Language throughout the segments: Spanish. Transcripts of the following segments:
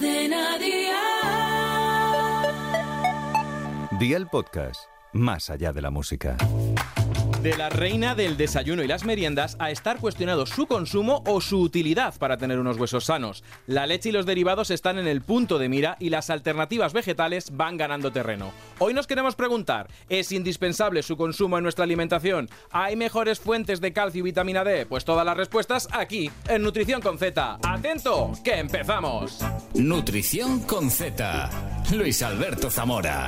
Cadena Dial. Dial Podcast, más allá de la música. De la reina del desayuno y las meriendas a estar cuestionado su consumo o su utilidad para tener unos huesos sanos. La leche y los derivados están en el punto de mira y las alternativas vegetales van ganando terreno. Hoy nos queremos preguntar, ¿es indispensable su consumo en nuestra alimentación? ¿Hay mejores fuentes de calcio y vitamina D? Pues todas las respuestas aquí, en Nutrición con Z. ¡Atento! ¡Que empezamos! Nutrición con Z. Luis Alberto Zamora.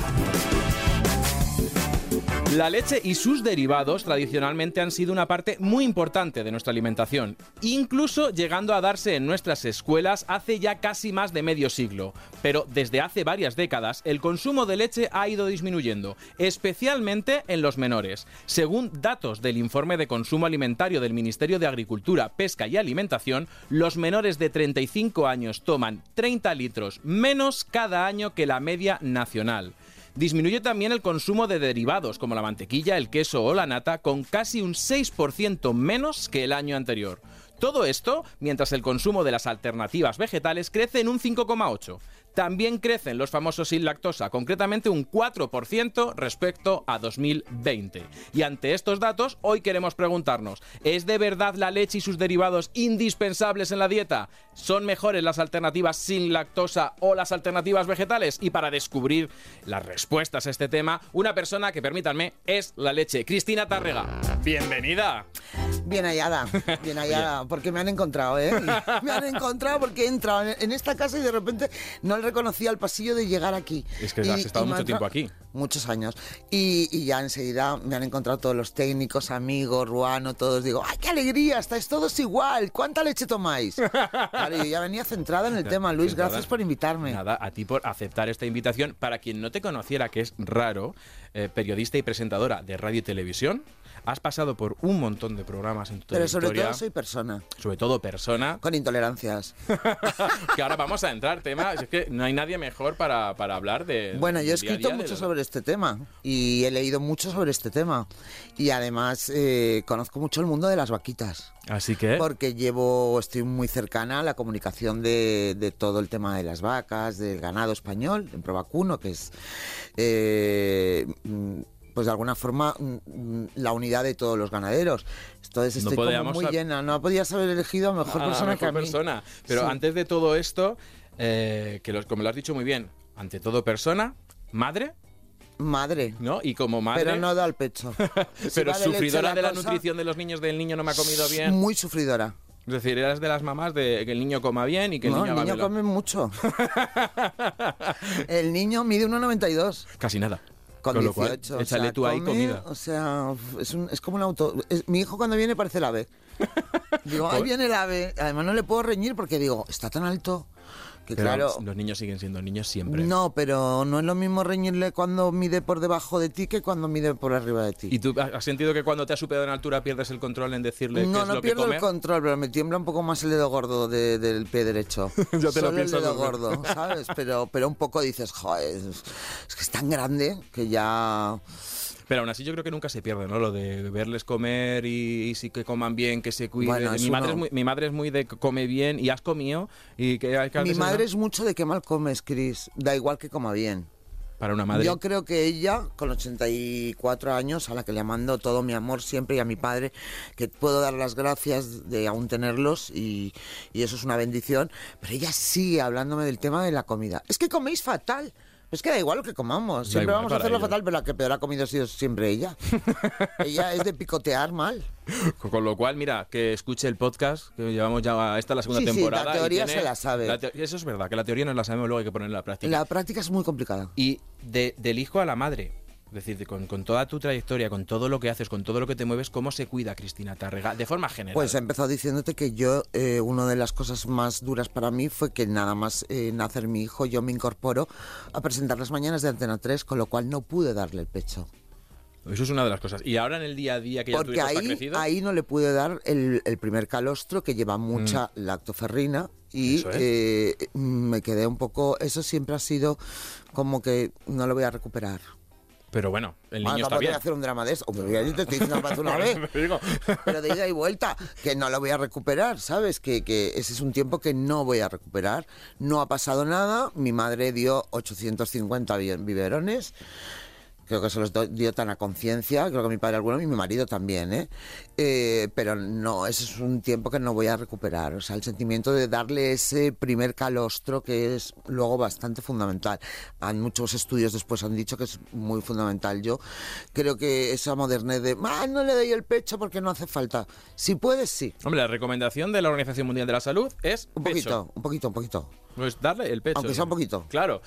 La leche y sus derivados tradicionalmente han sido una parte muy importante de nuestra alimentación, incluso llegando a darse en nuestras escuelas hace ya casi más de medio siglo. Pero desde hace varias décadas el consumo de leche ha ido disminuyendo, especialmente en los menores. Según datos del informe de consumo alimentario del Ministerio de Agricultura, Pesca y Alimentación, los menores de 35 años toman 30 litros menos cada año que la media nacional. Disminuye también el consumo de derivados como la mantequilla, el queso o la nata con casi un 6% menos que el año anterior. Todo esto mientras el consumo de las alternativas vegetales crece en un 5,8. También crecen los famosos sin lactosa, concretamente un 4% respecto a 2020. Y ante estos datos, hoy queremos preguntarnos, ¿es de verdad la leche y sus derivados indispensables en la dieta? ¿Son mejores las alternativas sin lactosa o las alternativas vegetales? Y para descubrir las respuestas a este tema, una persona que, permítanme, es la leche. Cristina Tárrega, bienvenida. Bien hallada, bien hallada, porque me han encontrado, ¿eh? Me han encontrado porque he entrado en esta casa y de repente no le reconocía el pasillo de llegar aquí. Es que Y- has estado mucho tiempo aquí. Muchos años. Y, y ya enseguida me han encontrado todos los técnicos, amigos, Ruano, todos. Digo, ¡ay, qué alegría! Estáis todos igual. ¿Cuánta leche tomáis? Claro, yo ya venía centrada en el tema. Luis, Centrada. gracias por invitarme. Nada, a ti por aceptar esta invitación. Para quien no te conociera, que es raro, eh, periodista y presentadora de radio y televisión, has pasado por un montón de programas en tu Pero sobre todo soy persona, sobre todo persona, con intolerancias. que ahora vamos a entrar tema, es que no hay nadie mejor para, para hablar de... Bueno, yo he escrito mucho la- sobre este tema y he leído mucho sobre este tema. Y además eh, conozco mucho el mundo de las vaquitas. Así que... Porque llevo, estoy muy cercana a la comunicación de, de todo el tema de las vacas, del ganado español, en Provacuno, que es, eh, pues de alguna forma, mm, la unidad de todos los ganaderos. Entonces No estoy como podíamos muy llena. No podías haber elegido a mejor a persona mejor que a mí. persona. Pero Sí. antes de todo esto, eh, que los- como lo has dicho muy bien, ante todo persona, madre, Madre. ¿no? Y como madre... Pero no da el pecho. Si pero sufridora la de la cosa, nutrición de los niños del niño no me ha comido bien. Muy sufridora. Es decir, eras de las mamás de que el niño coma bien y que el no, niño el niño come mucho. el niño mide 1,92. Casi nada. Con, Con lo 18. cual, o échale sea, tú ahí come, comida. O sea, es, un- es como un auto. es- mi hijo cuando viene parece el ave. Digo, ahí viene el ave. Además no le puedo reñir porque digo, está tan alto que Pero claro. los niños siguen siendo niños siempre. No, pero no es lo mismo reñirle cuando mide por debajo de ti que cuando mide por arriba de ti. ¿Y tú has sentido que cuando te has superado en altura pierdes el control en decirle qué no, es no lo que pierdo come? el control, pero me tiembla un poco más el dedo gordo de- del pie derecho. Ya te lo piensas el dedo gordo, ¿sabes? Pero, pero un poco dices, joder, es que es tan grande que ya... Pero aún así yo creo que nunca se pierde, ¿no? Lo de verles comer y, y sí que coman bien, que se cuiden. Bueno, mi, madre uno- es muy, mi madre es muy de que come bien y has comido y que hay que Mi madre ¿no? es mucho de que mal comes, Chris. Da igual que coma bien. Para una madre. Yo creo que ella, con 84 años, a la que le mando todo mi amor siempre y a mi padre, que puedo dar las gracias de aún tenerlos y, y eso es una bendición, pero ella sigue hablándome del tema de la comida. Es que coméis fatal. Es que da igual lo que comamos. Siempre vamos a hacerlo ella. fatal, pero la que peor ha comido ha sido siempre ella. ella es de picotear mal. Con lo cual, mira, que escuche el podcast, que llevamos ya, esta es la segunda Sí, sí, temporada. la teoría tiene- se la sabe. la eso es verdad, que la teoría no la sabemos, luego hay que ponerla en la práctica. La práctica es muy complicada. Y de- del hijo a la madre, es decir, de- con, con toda tu trayectoria, con todo lo que haces, con todo lo que te mueves, ¿cómo se cuida Cristina Tárrega? De forma general. Pues he empezado diciéndote que yo, eh, una de las cosas más duras para mí fue que nada más eh, nacer mi hijo, yo me incorporo a presentar las mañanas de Antena 3, con lo cual no pude darle el pecho. Eso es una de las cosas. Y ahora en el día a día que ya Porque ahí, crecido... ahí no le pude dar el, el primer calostro que lleva mucha lactoferrina y Mm. Eso es. eh, me quedé un poco, eso siempre ha sido como que no lo voy a recuperar. Pero bueno, el niño está bien. a hacer un drama de eso. Hombre, yo te estoy diciendo más una vez. Pero de ida y vuelta, que no lo voy a recuperar, ¿sabes? Que, que ese es un tiempo que no voy a recuperar. No ha pasado nada. Mi madre dio 850 bi- biberones. Creo que se los dio tan a conciencia, creo que mi padre alguno y mi marido también, ¿eh? Eh, Pero no, ese es un tiempo que no voy a recuperar. O sea, el sentimiento de darle ese primer calostro que es luego bastante fundamental. Han, muchos estudios después han dicho que es muy fundamental. Yo creo que esa modernez de, ah, no le doy el pecho porque no hace falta. Si puedes, sí. Hombre, la recomendación de la Organización Mundial de la Salud es Un pecho. poquito, un poquito, un poquito. Pues darle el pecho. Aunque sea un poquito. Claro.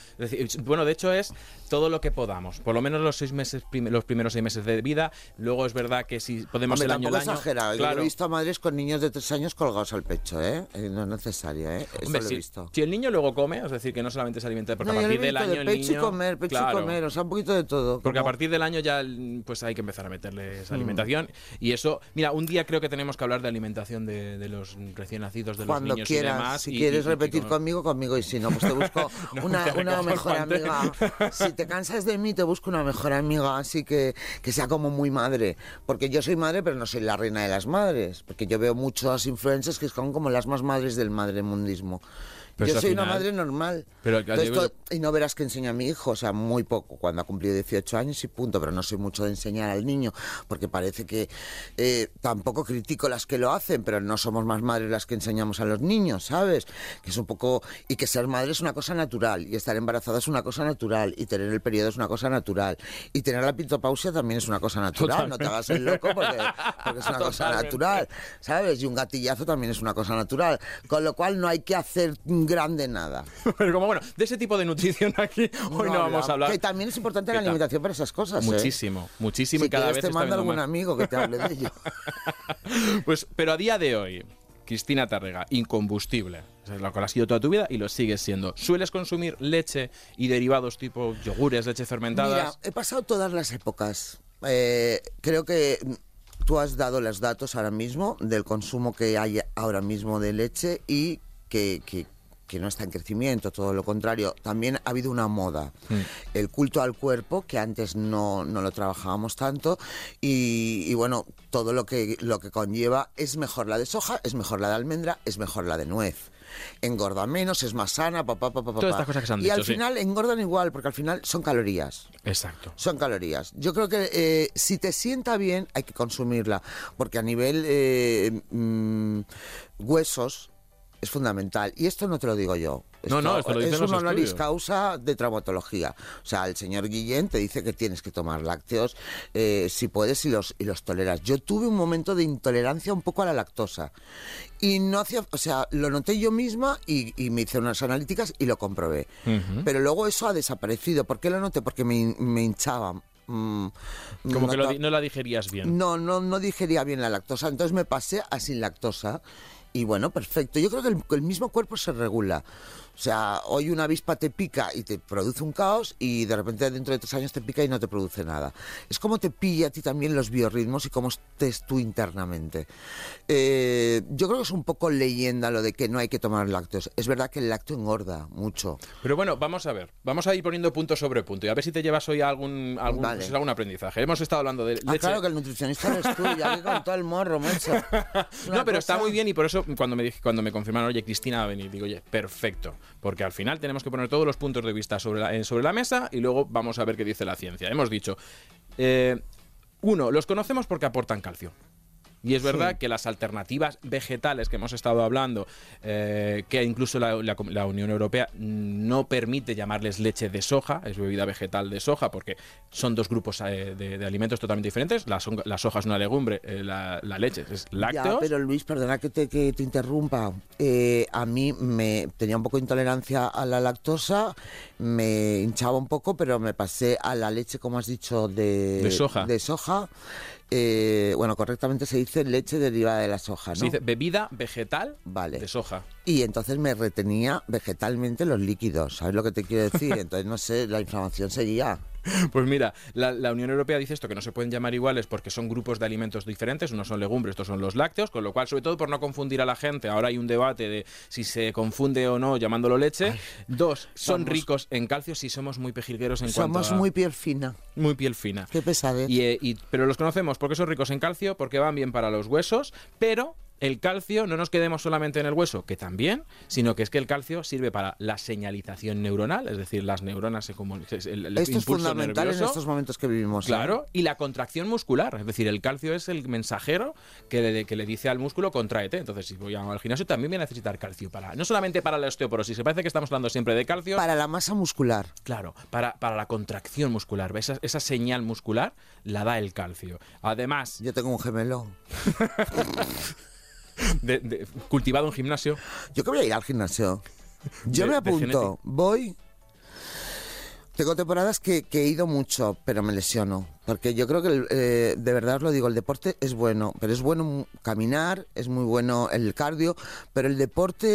Bueno, de hecho es todo lo que podamos. Por lo menos los seis meses, prim- los primeros seis meses de vida. Luego es verdad que si podemos Hombre, el año al año. exagera. Yo Claro. he visto a madres con niños de tres años colgados al pecho, ¿eh? Eh, No es necesario, ¿eh? Eso Hombre, lo he si, visto. si el niño luego come, es decir, que no solamente se alimenta, porque No, a yo partir del año de el pecho niño. y comer, pecho claro, y comer, o sea, un poquito de todo. Porque a partir del año ya el- pues hay que empezar a meterle Mm. esa alimentación. Y eso, mira, un día creo que tenemos que hablar de alimentación de, de los recién nacidos, de Cuando los niños quieras, y demás. si y- quieres y- y repetir como- conmigo, conmigo, y si no, pues te busco No, una, te una mejor amiga. Si te cansas de mí, te busco una mejor amiga, así que, que sea como muy madre. Porque yo soy madre, pero no soy la reina de las madres. Porque yo veo muchos influencers que son como las más madres del madremundismo. Pero yo eso soy al una final- madre normal. Pero Entonces, yo- to- y no verás que enseño a mi hijo, o sea, muy poco, cuando ha cumplido 18 años y punto, pero no soy mucho de enseñar al niño, porque parece que eh, tampoco critico las que lo hacen, pero no somos más madres las que enseñamos a los niños, ¿sabes? Que es un poco, y que ser madre es una cosa natural, y estar embarazada es una cosa natural, y tener el periodo es una cosa natural, y tener la pitopausia también es una cosa natural, no te hagas el loco porque, porque es una cosa Totalmente. natural, ¿sabes? Y un gatillazo también es una cosa natural, con lo cual no hay que hacer grande nada. Pero como bueno, de ese tipo de nutrición aquí hoy no, vamos a hablar. Que también es importante ¿Qué la alimentación para esas cosas. ¿eh? Muchísimo, muchísimo Si y cada vez te viendo algún más. amigo que te hable de ello. Pues, pero a día de hoy, Cristina Tarrega, incombustible. Sea, lo que has sido toda tu vida y lo sigues siendo. ¿Sueles consumir leche y derivados tipo yogures, leche Mira, fermentadas? he pasado todas las épocas. Eh, creo que tú has dado los datos ahora mismo del consumo que hay ahora mismo de leche y que, que- que no está en crecimiento, todo lo contrario. También ha habido una moda. Mm. El culto al cuerpo, que antes no, no lo trabajábamos tanto, y, y bueno, todo lo que, lo que conlleva es mejor la de soja, es mejor la de almendra, es mejor la de nuez. Engorda menos, es más sana, papá, papá, papá. Todas estas cosas que se han y dicho, al sí. final engordan igual, porque al final son calorías Exacto. son calorías. Yo creo que eh, si te sienta bien hay que consumirla, porque a nivel eh, mm, huesos es fundamental. Y esto no te lo digo yo. No, no, esto lo dicen es un honoris causa de traumatología. O sea, el señor Guillén te dice que tienes que tomar lácteos eh, si puedes y los, y los toleras. Yo tuve un momento de intolerancia un poco a la lactosa. Y no hacía, o sea, lo noté yo misma y, y me hice unas analíticas y lo comprobé. Pero luego eso ha desaparecido. ¿Por qué lo noté? Porque me, me hinchaba. Mm, Como no que lo no la digerías bien. no, no, no digería bien la lactosa. Entonces me pasé a sin lactosa. Y bueno, perfecto. Yo creo que el, mismo cuerpo se regula. O sea, hoy una avispa te pica y te produce un caos y de repente dentro de tres años te pica y no te produce nada. Es como te pilla a ti también los biorritmos y cómo estés tú internamente. Eh, yo creo que es un poco leyenda lo de que no hay que tomar lácteos. Es verdad que el lácteo engorda mucho. Pero bueno, vamos a ver. Vamos a ir poniendo punto sobre punto y a ver si te llevas hoy algún, algún, Vale. pues, algún aprendizaje. Hemos estado hablando de Ah, leche. claro que el nutricionista eres tú, ya que con todo el morro, macho. No, pero está muy bien y por eso cuando me dije, cuando me confirmaron, oye, Cristina va a venir, digo, oye, perfecto, porque al final tenemos que poner todos los puntos de vista sobre la, eh, sobre la mesa y luego vamos a ver qué dice la ciencia. Hemos dicho, eh, uno, los conocemos porque aportan calcio. Y es verdad que las alternativas vegetales que hemos estado hablando, eh, que incluso la, la- la Unión Europea no permite llamarles leche de soja, es bebida vegetal de soja, porque son dos grupos eh, de, de alimentos totalmente diferentes. La, son- la soja es una legumbre, eh, la, leche es lácteos. Ya, pero Luis, perdona que te, que te interrumpa. A mí me tenía un poco de intolerancia a la lactosa, me hinchaba un poco, pero me pasé a la leche, como has dicho, de, De soja. de soja. Eh, bueno, correctamente se dice leche derivada de la soja, ¿no? Se dice bebida vegetal Vale. de soja. Y entonces me retenía vegetalmente los líquidos, ¿sabes lo que te quiero decir? Entonces, no sé, la inflamación seguía. Pues mira, la, la Unión Europea dice esto, que no se pueden llamar iguales porque son grupos de alimentos diferentes, unos son legumbres, estos son los lácteos, con lo cual, sobre todo por no confundir a la gente, ahora hay un debate de si se confunde o no llamándolo leche. Dos, son somos- ricos en calcio si somos muy pejilgueros en Somos cuanto a... muy piel fina. muy piel fina. Qué pesadez. Y, eh, y- pero los conocemos porque son ricos en calcio, porque van bien para los huesos, pero el calcio no nos quedemos solamente en el hueso, que también, sino que es que el calcio sirve para la señalización neuronal, es decir, las neuronas se comunican. El, Esto es fundamental en estos momentos que vivimos. ¿eh? Claro, y la contracción muscular, es decir, el calcio es el mensajero que le, que le dice al músculo contraete. Entonces, si voy al gimnasio también voy a necesitar calcio para no solamente para la osteoporosis, se parece que estamos hablando siempre de calcio. Para la masa muscular. Claro, para, para la contracción muscular, esa, esa señal muscular la da el calcio. Además, Yo tengo un gemelo. de- de- cultivado en gimnasio, Yo que voy a ir al gimnasio. Yo De- me apunto, voy. Tengo temporadas que, que he ido mucho, pero me lesiono. Porque yo creo que, el, eh, de verdad os lo digo, el deporte es bueno. Pero es bueno caminar, es muy bueno el cardio. Pero el deporte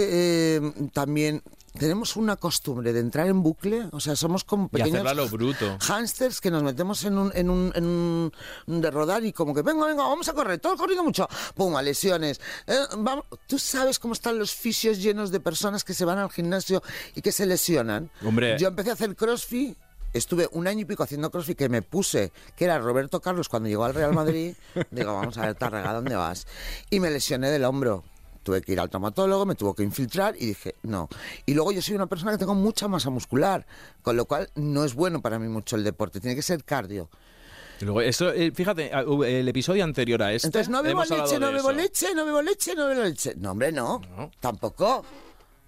eh, también. Tenemos una costumbre de entrar en bucle. O sea, somos como pequeños lo bruto. hámsters que nos metemos en un, en un, en un- de rodar y como que venga, venga, vamos a correr, todo corriendo mucho, pum, a lesiones. Eh, vamos. Tú sabes cómo están los fisios llenos de personas que se van al gimnasio y que se lesionan. Hombre. Yo empecé a hacer crossfit. Estuve un año y pico haciendo crossfit que me puse, que era Roberto Carlos cuando llegó al Real Madrid. Digo, vamos a ver, Tarrega, ¿dónde vas? Y me lesioné del hombro. Tuve que ir al traumatólogo, me tuvo que infiltrar y dije, no. Y luego yo soy una persona que tengo mucha masa muscular, con lo cual no es bueno para mí mucho el deporte, tiene que ser cardio. Y luego, eso, eh, fíjate, ah, el episodio anterior a este. Entonces no bebo leche, no bebo leche, no bebo leche, no bebo leche. No, hombre, no. No. Tampoco.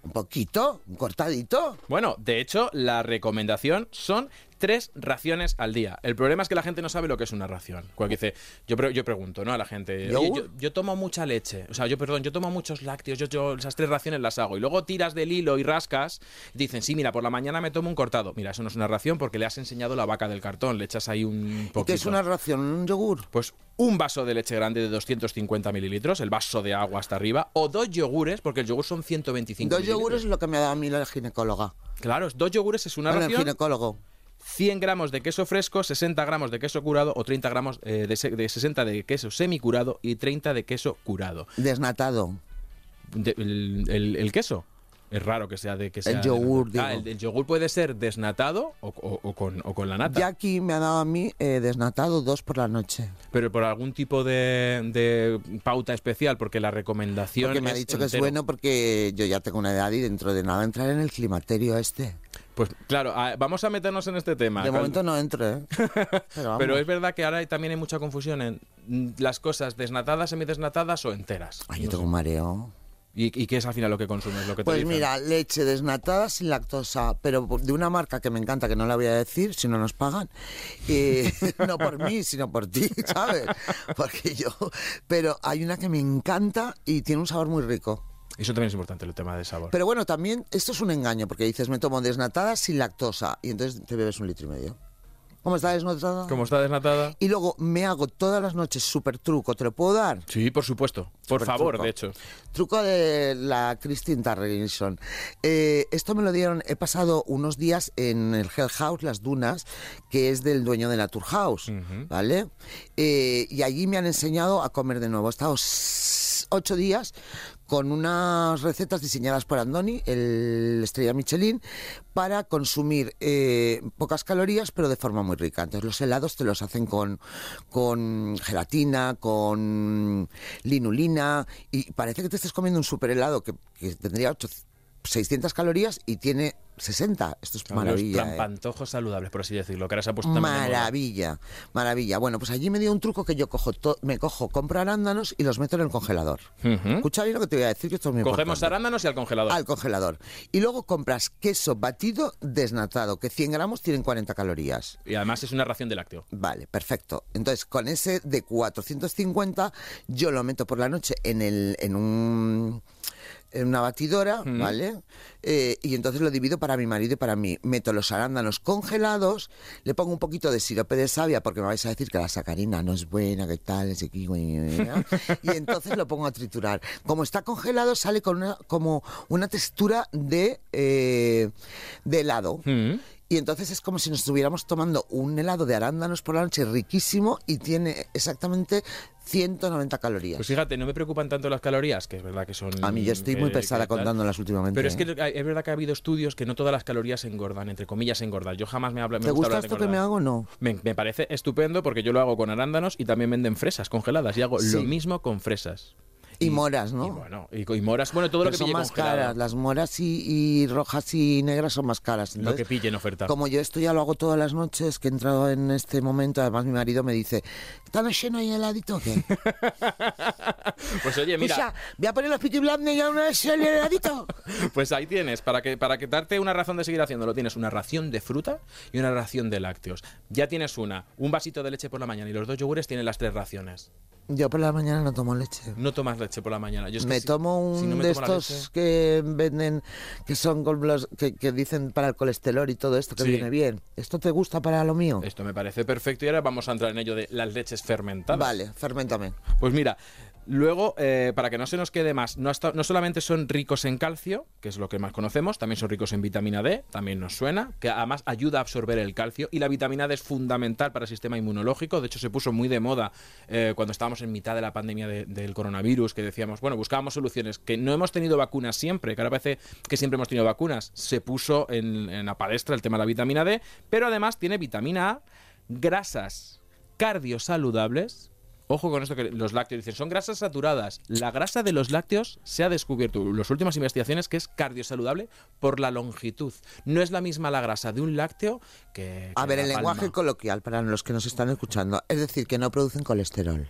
Un poquito, un cortadito. Bueno, de hecho, la recomendación son tres raciones al día. El problema es que la gente no sabe lo que es una ración. Cuando dice, yo, pre- yo pregunto, ¿no? A la gente, "Oye, ¿Yogur? yo, yo tomo mucha leche, o sea, yo, perdón, yo tomo muchos lácteos, yo, yo esas tres raciones las hago. Y luego tiras del hilo y rascas, dicen, sí, mira, por la mañana me tomo un cortado. Mira, eso no es una ración porque le has enseñado la vaca del cartón, le echas ahí un ¿Y poquito. qué es una ración? ¿Un yogur? Pues un vaso de leche grande de 250 mililitros, el vaso de agua hasta arriba, o dos yogures, porque el yogur son 125 Dos mililitros. yogures es lo que me ha dado a mí la ginecóloga. Claro, dos yogures es una Bueno, el ración. ginecólogo. 100 gramos de queso fresco, 60 gramos de queso curado o 30 gramos eh, de, se- de 60 de queso semicurado y 30 de queso curado. Desnatado. De- el, el- el queso. Es raro que sea de que sea yogur, Ah, el, el yogur puede ser desnatado o, o- o con, o con la nata. Jackie me ha dado a mí eh, desnatado dos por la noche. Pero por algún tipo de, de pauta especial, porque la recomendación. Porque me ha dicho que es bueno porque yo ya tengo una edad y dentro de nada entrar en el climaterio este. Pues claro, vamos a meternos en este tema. De Cal- momento no entro, ¿eh? Pero, es verdad que ahora hay- también hay mucha confusión en mm, las cosas desnatadas, semidesnatadas o enteras. Ay, yo tengo un mareo. ¿Y, y qué es al final lo que consumes? Lo que te Pues dicen? mira, leche desnatada sin lactosa, pero por- de una marca que me encanta, que no la voy a decir si no nos pagan. Y, no por mí, sino por ti, ¿sabes? Porque yo... Pero hay una que me encanta y tiene un sabor muy rico. Eso también es importante, el tema de sabor. Pero bueno, también esto es un engaño, porque dices, me tomo desnatada sin lactosa, y entonces te bebes un litro y medio. ¿Cómo está desnatada? ¿Cómo está desnatada? Y luego me hago todas las noches súper truco, ¿te lo puedo dar? Sí, por supuesto. Por Súper favor, truco. de hecho. Truco de la Christine Tarraginson. Eh, esto me lo dieron, he pasado unos días en el Hell House, Las Dunas, que es del dueño de Naturhaus, ¿vale? Eh, y allí me han enseñado a comer de nuevo. He estado ocho días con unas recetas diseñadas por Andoni, el estrella Michelin, para consumir eh, pocas calorías, pero de forma muy rica. Entonces los helados te los hacen con, con gelatina, con linulina, y parece que te estés comiendo un super helado que, que tendría 800 600 calorías y tiene 60. Esto es maravilla. Los ¿eh? trampantojos saludables, por así decirlo, que ahora se ha puesto. Maravilla, maravilla. Bueno, pues allí me dio un truco que yo cojo, me cojo, compro arándanos y los meto en el congelador. Ujú. Escucha bien lo que te voy a decir, que esto es muy Cogemos importante. arándanos y al congelador. Al congelador. Y luego compras queso batido desnatado, que 100 gramos tienen 40 calorías. Y además es una ración de lácteo. Vale, perfecto. Entonces, con ese de 450, yo lo meto por la noche en, el, en un en una batidora, ¿vale? Eh, y entonces lo divido para mi marido y para mí. Meto los arándanos congelados, le pongo un poquito de sirope de savia, porque me vais a decir que la sacarina no es buena, que tal, ese aquí, y entonces lo pongo a triturar. Como está congelado, sale con una, como una textura de, eh, de helado. Mm. Y entonces es como si nos estuviéramos tomando un helado de arándanos por la noche riquísimo y tiene exactamente 190 calorías. Pues fíjate, no me preocupan tanto las calorías, que es verdad que son... a mí yo estoy muy que pesada contándolas últimamente. Pero es ¿eh? que es verdad que ha habido estudios que no todas las calorías engordan, entre comillas engordan. Yo jamás me hablo me ¿Te gusta gusta esto que me hago no? Me, me parece estupendo porque yo lo hago con arándanos y también venden fresas congeladas y hago lo mismo con fresas. Y moras, ¿no? Y bueno, y, y moras, bueno, todo lo que son pille más congelado. caras, las moras y, y rojas y negras son más caras. Lo Entonces, que pille en oferta. Como yo esto ya lo hago todas las noches, que he entrado en este momento, además mi marido me dice, ¿está lleno ahí heladito o qué? Pues oye, mira, voy a poner los piti y a una vez el heladito. pues ahí tienes, para que para que darte una razón de seguir haciéndolo, tienes una ración de fruta y una ración de lácteos. Ya tienes una, un vasito de leche por la mañana y los dos yogures tienen las tres raciones. Yo por la mañana no tomo leche. No tomas leche por la mañana. Yo es que me si- tomo un si no me de estos leche- que venden, que son con los, que, que dicen para el colesterol y todo esto, que Sí. viene bien. ¿Esto te gusta para lo mío? Esto me parece perfecto y ahora vamos a entrar en ello de las leches fermentadas. Vale, fermentame. Pues mira, luego, eh, para que no se nos quede más, no, solamente son ricos en calcio, que es lo que más conocemos, también son ricos en vitamina D, también nos suena, que además ayuda a absorber el calcio y la vitamina D es fundamental para el sistema inmunológico. De hecho, se puso muy de moda eh, cuando estábamos en mitad de la pandemia de- del coronavirus, que decíamos, bueno, buscábamos soluciones, que no hemos tenido vacunas siempre, que ahora parece que siempre hemos tenido vacunas. Se puso en, en la palestra el tema de la vitamina D, pero además tiene vitamina A, grasas cardiosaludables. Ojo con esto que los lácteos dicen, son grasas saturadas. La grasa de los lácteos se ha descubierto en las últimas investigaciones que es cardiosaludable por la longitud. No es la misma la grasa de un lácteo que... A que ver, la el lenguaje coloquial para los que nos están escuchando, es decir, que no producen colesterol.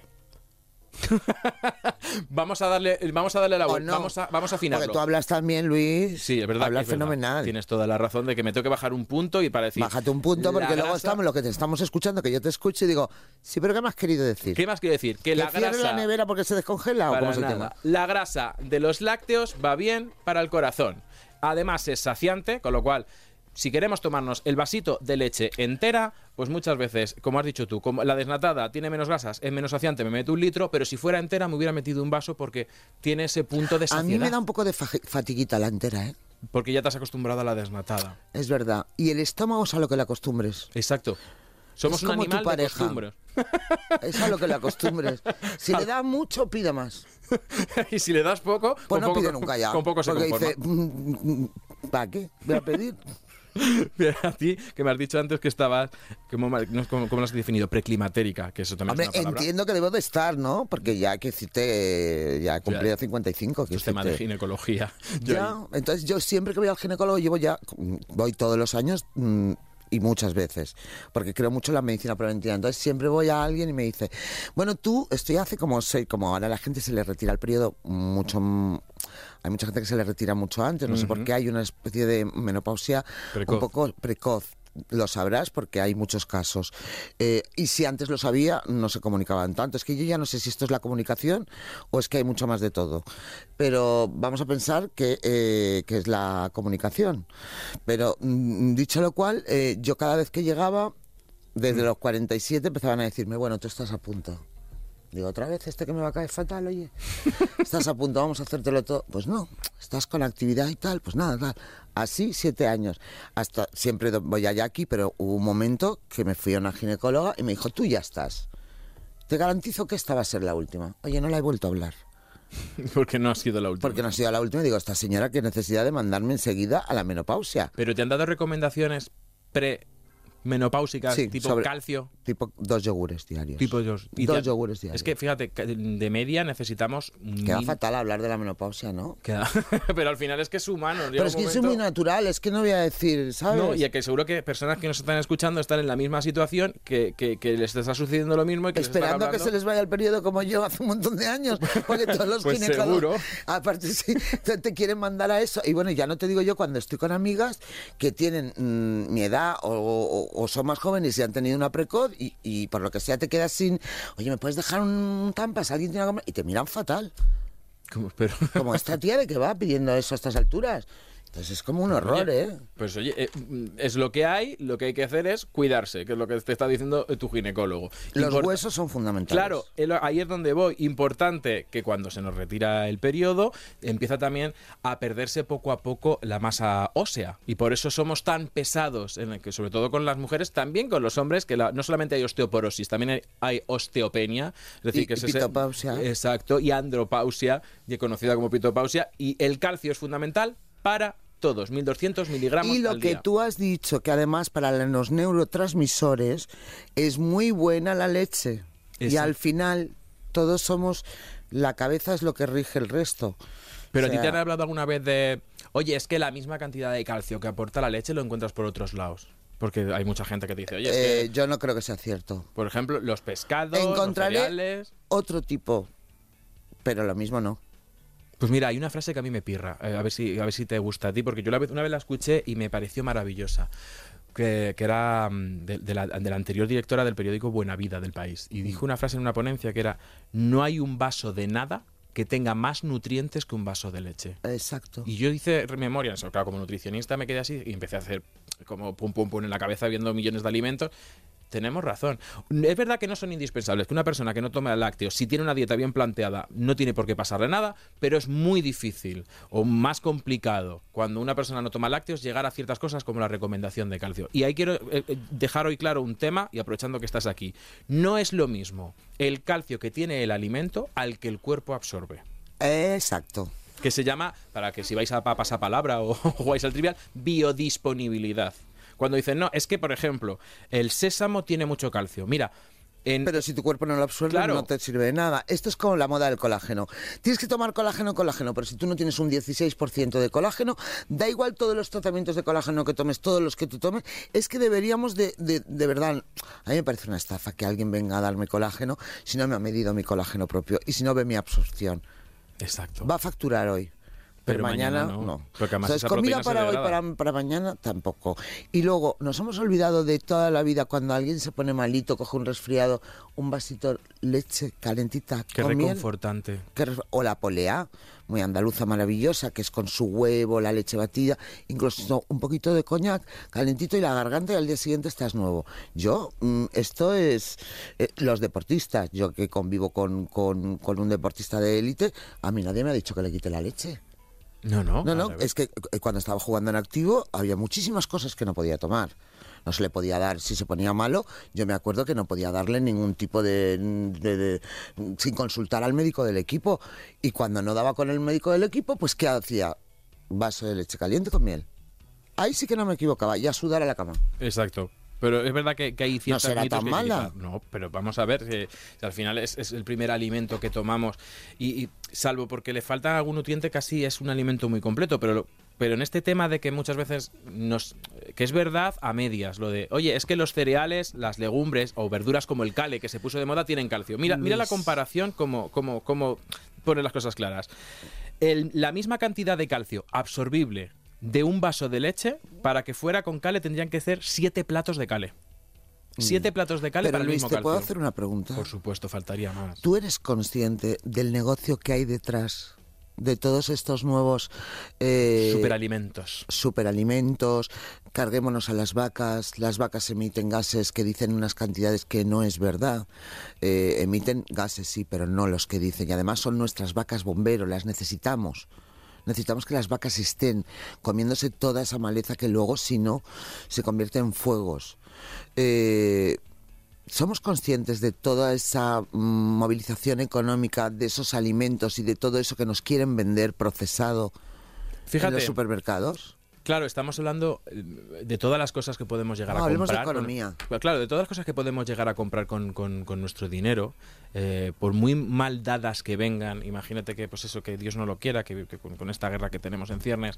Vamos a darle, vamos a darle la ¿O vuelta, no? vamos, a, vamos a Porque tú hablas también, Luis. Sí, es verdad. Hablas es verdad. fenomenal. Tienes toda la razón de que me tengo que bajar un punto y para decir... Bájate un punto porque luego estamos lo que te estamos escuchando, que yo te escucho y digo, sí, pero ¿qué me has querido decir? ¿Qué más quiero decir? Que, ¿Que la cierre grasa... la nevera porque se descongela o cómo es el tema? La grasa de los lácteos va bien para el corazón. Además es saciante, con lo cual, si queremos tomarnos el vasito de leche entera, pues muchas veces, como has dicho tú, como la desnatada tiene menos grasas, es menos saciante, me meto un litro, pero si fuera entera me hubiera metido un vaso porque tiene ese punto de A saciedad. mí me da un poco de fa- fatiguita la entera, ¿eh? Porque ya te has acostumbrado a la desnatada. Es verdad. Y el estómago es a lo que le acostumbres. Exacto. Somos Es un como tu de pareja. costumbres. Es a lo que le acostumbres. Si le da mucho, pida más. y si le das poco, Pues con no poco, pide nunca ya. con poco se porque conforma. dice, "Mm, ¿para qué? Voy a pedir. A ti, que me has dicho antes que estabas, ¿cómo, cómo- cómo lo has definido? Preclimatérica, que eso también Hombre, es una palabra. entiendo que debo de estar, ¿no? Porque ya que decirte, ya he cumplido Ya. 55. que es tema de ginecología. Yo Ya, entonces yo siempre que voy al ginecólogo llevo ya, voy todos los años mm, y muchas veces, porque creo mucho en la medicina preventiva. Entonces siempre voy a alguien y me dice, bueno, tú, estoy hace como seis, como ahora la gente se le retira el periodo mucho, mm, hay mucha gente que se le retira mucho antes, no sé por qué hay una especie de menopausia Precoz. un poco precoz. Lo sabrás porque hay muchos casos. Eh, y si antes lo sabía, no se comunicaban tanto. Es que yo ya no sé si esto es la comunicación o es que hay mucho más de todo. Pero vamos a pensar que, eh, que es la comunicación. Pero mm, dicho lo cual, eh, yo cada vez que llegaba, desde los 47 empezaban a decirme, bueno, tú estás a punto. Digo, otra vez este que me va a caer fatal, oye. Estás a punto, vamos a hacértelo todo. Pues no, estás con actividad y tal, pues nada, tal. Así siete años. Hasta siempre voy allá aquí, pero hubo un momento que me fui a una ginecóloga y me dijo, tú ya estás. Te garantizo que esta va a ser la última. Oye, no la he vuelto a hablar. Porque no ha sido la última. Porque no ha sido la última. Y digo, esta señora, qué necesidad de mandarme enseguida a la menopausia. Pero te han dado recomendaciones pre-menopáusicas, Sí, tipo sobre- calcio, Tipo dos yogures diarios. tipo dos, y Dos yogures diarios. Es que fíjate, de media necesitamos. Queda mil- fatal hablar de la menopausia, ¿no? Queda- Pero al final es que es humano. Pero es que momento- muy natural, es que no voy a decir, ¿sabes? No, y que seguro que personas que nos están escuchando están en la misma situación, que, que, que les está sucediendo lo mismo y que Esperando que se les vaya el periodo como yo hace un montón de años, porque todos los Pues seguro. aparte sí, te, te quieren mandar a eso. Y bueno, ya no te digo yo cuando estoy con amigas que tienen mm, mi edad o, o- o son más jóvenes y han tenido una precoz y, y por lo que sea te quedas sin, oye, ¿me puedes dejar un tampas? ¿Alguien tiene más?". Y te miran fatal. Como, pero- Como esta tía de que va pidiendo eso a estas alturas. Entonces es como un horror, Oye, ¿eh? Pues oye, eh, es lo que hay, lo que hay que hacer es cuidarse, que es lo que te está diciendo eh, tu ginecólogo. Los Import- huesos son fundamentales. Claro, el- ahí es donde voy. Importante que cuando se nos retira el periodo empieza también a perderse poco a poco la masa ósea. Y por eso somos tan pesados, en el que, sobre todo con las mujeres, también con los hombres, que la- no solamente hay osteoporosis, también hay, hay osteopenia. Es decir, Y- que es ese- pitopausia. exacto, y andropausia, y conocida como pitopausia. Y el calcio es fundamental para todos, 1200 miligramos Y lo al que día. tú has dicho, que además para los neurotransmisores es muy buena la leche. Y al final todos somos La cabeza es lo que rige el resto. Pero O a ti te han hablado alguna vez de, oye, es que la misma cantidad de calcio que aporta la leche lo encuentras por otros lados. Porque hay mucha gente que te dice, oye, es eh, que, yo no creo que sea cierto. por ejemplo, los pescados, Encontraré- los cereales... Otro tipo, pero lo mismo no. Pues mira, hay una frase que a mí me pirra, eh, a, ver si, a ver si te gusta a ti, porque yo la vez, una vez la escuché y me pareció maravillosa, que, que era mm, de, de la, de la anterior directora del periódico Buena Vida del país, y dijo una frase en una ponencia que era, no hay un vaso de nada que tenga más nutrientes que un vaso de leche. Exacto. Y yo hice memoria, eso, claro, como nutricionista me quedé así y empecé a hacer como pum pum pum en la cabeza viendo millones de alimentos. Tenemos razón. Es verdad que no son indispensables, que una persona que no toma lácteos, si tiene una dieta bien planteada, no tiene por qué pasarle nada, pero es muy difícil o más complicado cuando una persona no toma lácteos llegar a ciertas cosas como la recomendación de calcio. Y ahí quiero eh, eh, dejar hoy claro un tema, y aprovechando que estás aquí, no es lo mismo el calcio que tiene el alimento al que el cuerpo absorbe Exacto. que se llama, para que si vais a pa- pasapalabra o jugáis al trivial, biodisponibilidad. Cuando dicen, no, es que, por ejemplo, el sésamo tiene mucho calcio. Mira, en... Pero si tu cuerpo no lo absorbe, Claro. no te sirve de nada. Esto es como la moda del colágeno. Tienes que tomar colágeno, colágeno, pero si tú no tienes un 16% de colágeno, da igual todos los tratamientos de colágeno que tomes, todos los que tú tomes, es que deberíamos de, de, de verdad, a mí me parece una estafa que alguien venga a darme colágeno si no me ha medido mi colágeno propio y si no ve mi absorción. Exacto. Va a facturar hoy. Pero, Pero mañana, mañana no. no. Porque además Entonces, esa comida para hoy, para, para mañana, tampoco. Y luego, nos hemos olvidado de toda la vida cuando alguien se pone malito, coge un resfriado, un vasito leche calentita Qué con reconfortante. o la polea, muy andaluza maravillosa, que es con su huevo, la leche batida, incluso un poquito de coñac, calentito y la garganta y al día siguiente estás nuevo. Yo, mm, esto es eh, los deportistas, yo que convivo con, con, con un deportista de élite, a mí nadie me ha dicho que le quite la leche. No, no. No, no, es que eh, cuando estaba jugando en activo había muchísimas cosas que no podía tomar. No se le podía dar, si se ponía malo, yo me acuerdo que no podía darle ningún tipo de, de- de- sin consultar al médico del equipo. Y cuando no daba con el médico del equipo, pues ¿qué hacía? Vaso de leche caliente con miel. Ahí sí que no me equivocaba, ya sudar a la cama. Exacto. Pero es verdad que, que hay ciertas será mitos tan que mala. No, pero vamos a ver, eh, al final es, es el primer alimento que tomamos y, y salvo porque le falta algún nutriente, casi es un alimento muy completo, pero lo- pero en este tema de que muchas veces nos que es verdad a medias lo de, oye, es que los cereales, las legumbres o verduras como el cale que se puso de moda tienen calcio. Mira, mira la comparación como como como pone las cosas claras. El- la misma cantidad de calcio absorbible de un vaso de leche, para que fuera con cale tendrían que ser siete platos de cale. Siete platos de cale Mm. Pero para el Luis, mismo ¿te puedo hacer una pregunta? Por supuesto, faltaría más. ¿Tú eres consciente del negocio que hay detrás de todos estos nuevos... eh, Superalimentos. superalimentos, carguémonos a las vacas, las vacas emiten gases que dicen unas cantidades que no es verdad, Eh, emiten gases sí, pero no los que dicen, y además son nuestras vacas bomberos, las necesitamos. Necesitamos que las vacas estén comiéndose toda esa maleza que luego, si no, se convierte en fuegos. Eh, ¿Somos conscientes de toda esa mm, movilización económica, de esos alimentos y de todo eso que nos quieren vender procesado en Fíjate, los supermercados? Claro, estamos hablando eh, de todas las cosas que podemos llegar No, a hablemos de comprar. economía. Pues claro, de todas las cosas que podemos llegar a comprar con, con- con nuestro dinero, eh, por muy mal dadas que vengan, imagínate que, pues eso, que Dios no lo quiera, que, que con, con esta guerra que tenemos en ciernes,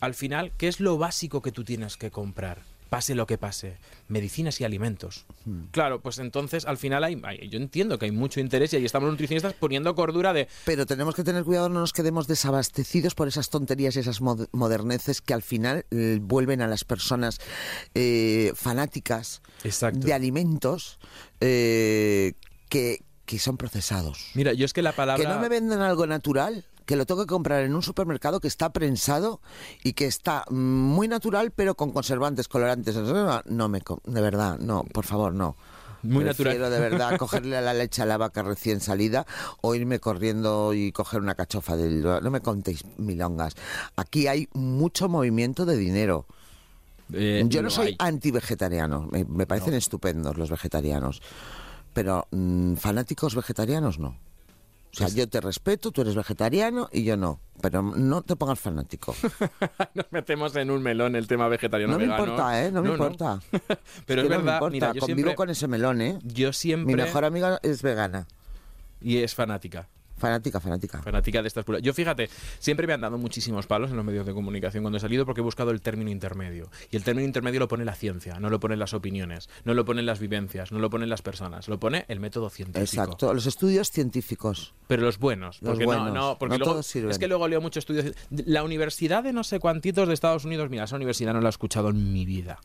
al final, ¿qué es lo básico que tú tienes que comprar? Pase lo que pase, medicinas y alimentos. Hmm. Claro, pues entonces al final hay, hay- yo entiendo que hay mucho interés y ahí estamos nutricionistas poniendo cordura de Pero tenemos que tener cuidado, no nos quedemos desabastecidos por esas tonterías y esas mod- moderneces que al final eh, vuelven a las personas eh, fanáticas Exacto. de alimentos eh, que, que son procesados. Mira, yo es que la palabra Que no me venden algo natural, que lo tengo que comprar en un supermercado que está prensado y que está muy natural, pero con conservantes, colorantes. No me, de verdad, no, por favor, no. Muy Prefiero natural. de verdad cogerle la leche a la vaca recién salida o irme corriendo y coger una cachofa del... No me contéis milongas. Aquí hay mucho movimiento de dinero. eh, Yo no soy anti-vegetariano, me, me parecen estupendos los vegetarianos, pero mm, fanáticos vegetarianos no. O sea, yo te respeto, tú eres vegetariano y yo no, pero no te pongas fanático. Nos metemos en un melón el tema vegetariano No me importa, ¿eh? No me importa. Pero que es no me verdad, importa, mira, yo convivo siempre, con ese melón, ¿eh? yo siempre Mi mejor amiga es vegana. y es fanática. Fanática, fanática. Fanática de estas pulgas. Yo fíjate, siempre me han dado muchísimos palos en los medios de comunicación cuando he salido porque he buscado el término intermedio. Y el término intermedio lo pone la ciencia, no lo ponen las opiniones, no lo ponen las vivencias, no lo ponen las personas, lo pone el método científico. Exacto, los estudios científicos. Pero los buenos. Los porque buenos. No, no, porque No luego, todos sirven. Es que luego leo muchos estudios. La universidad de no sé cuantitos de Estados Unidos, mira, esa universidad no la he escuchado en mi vida.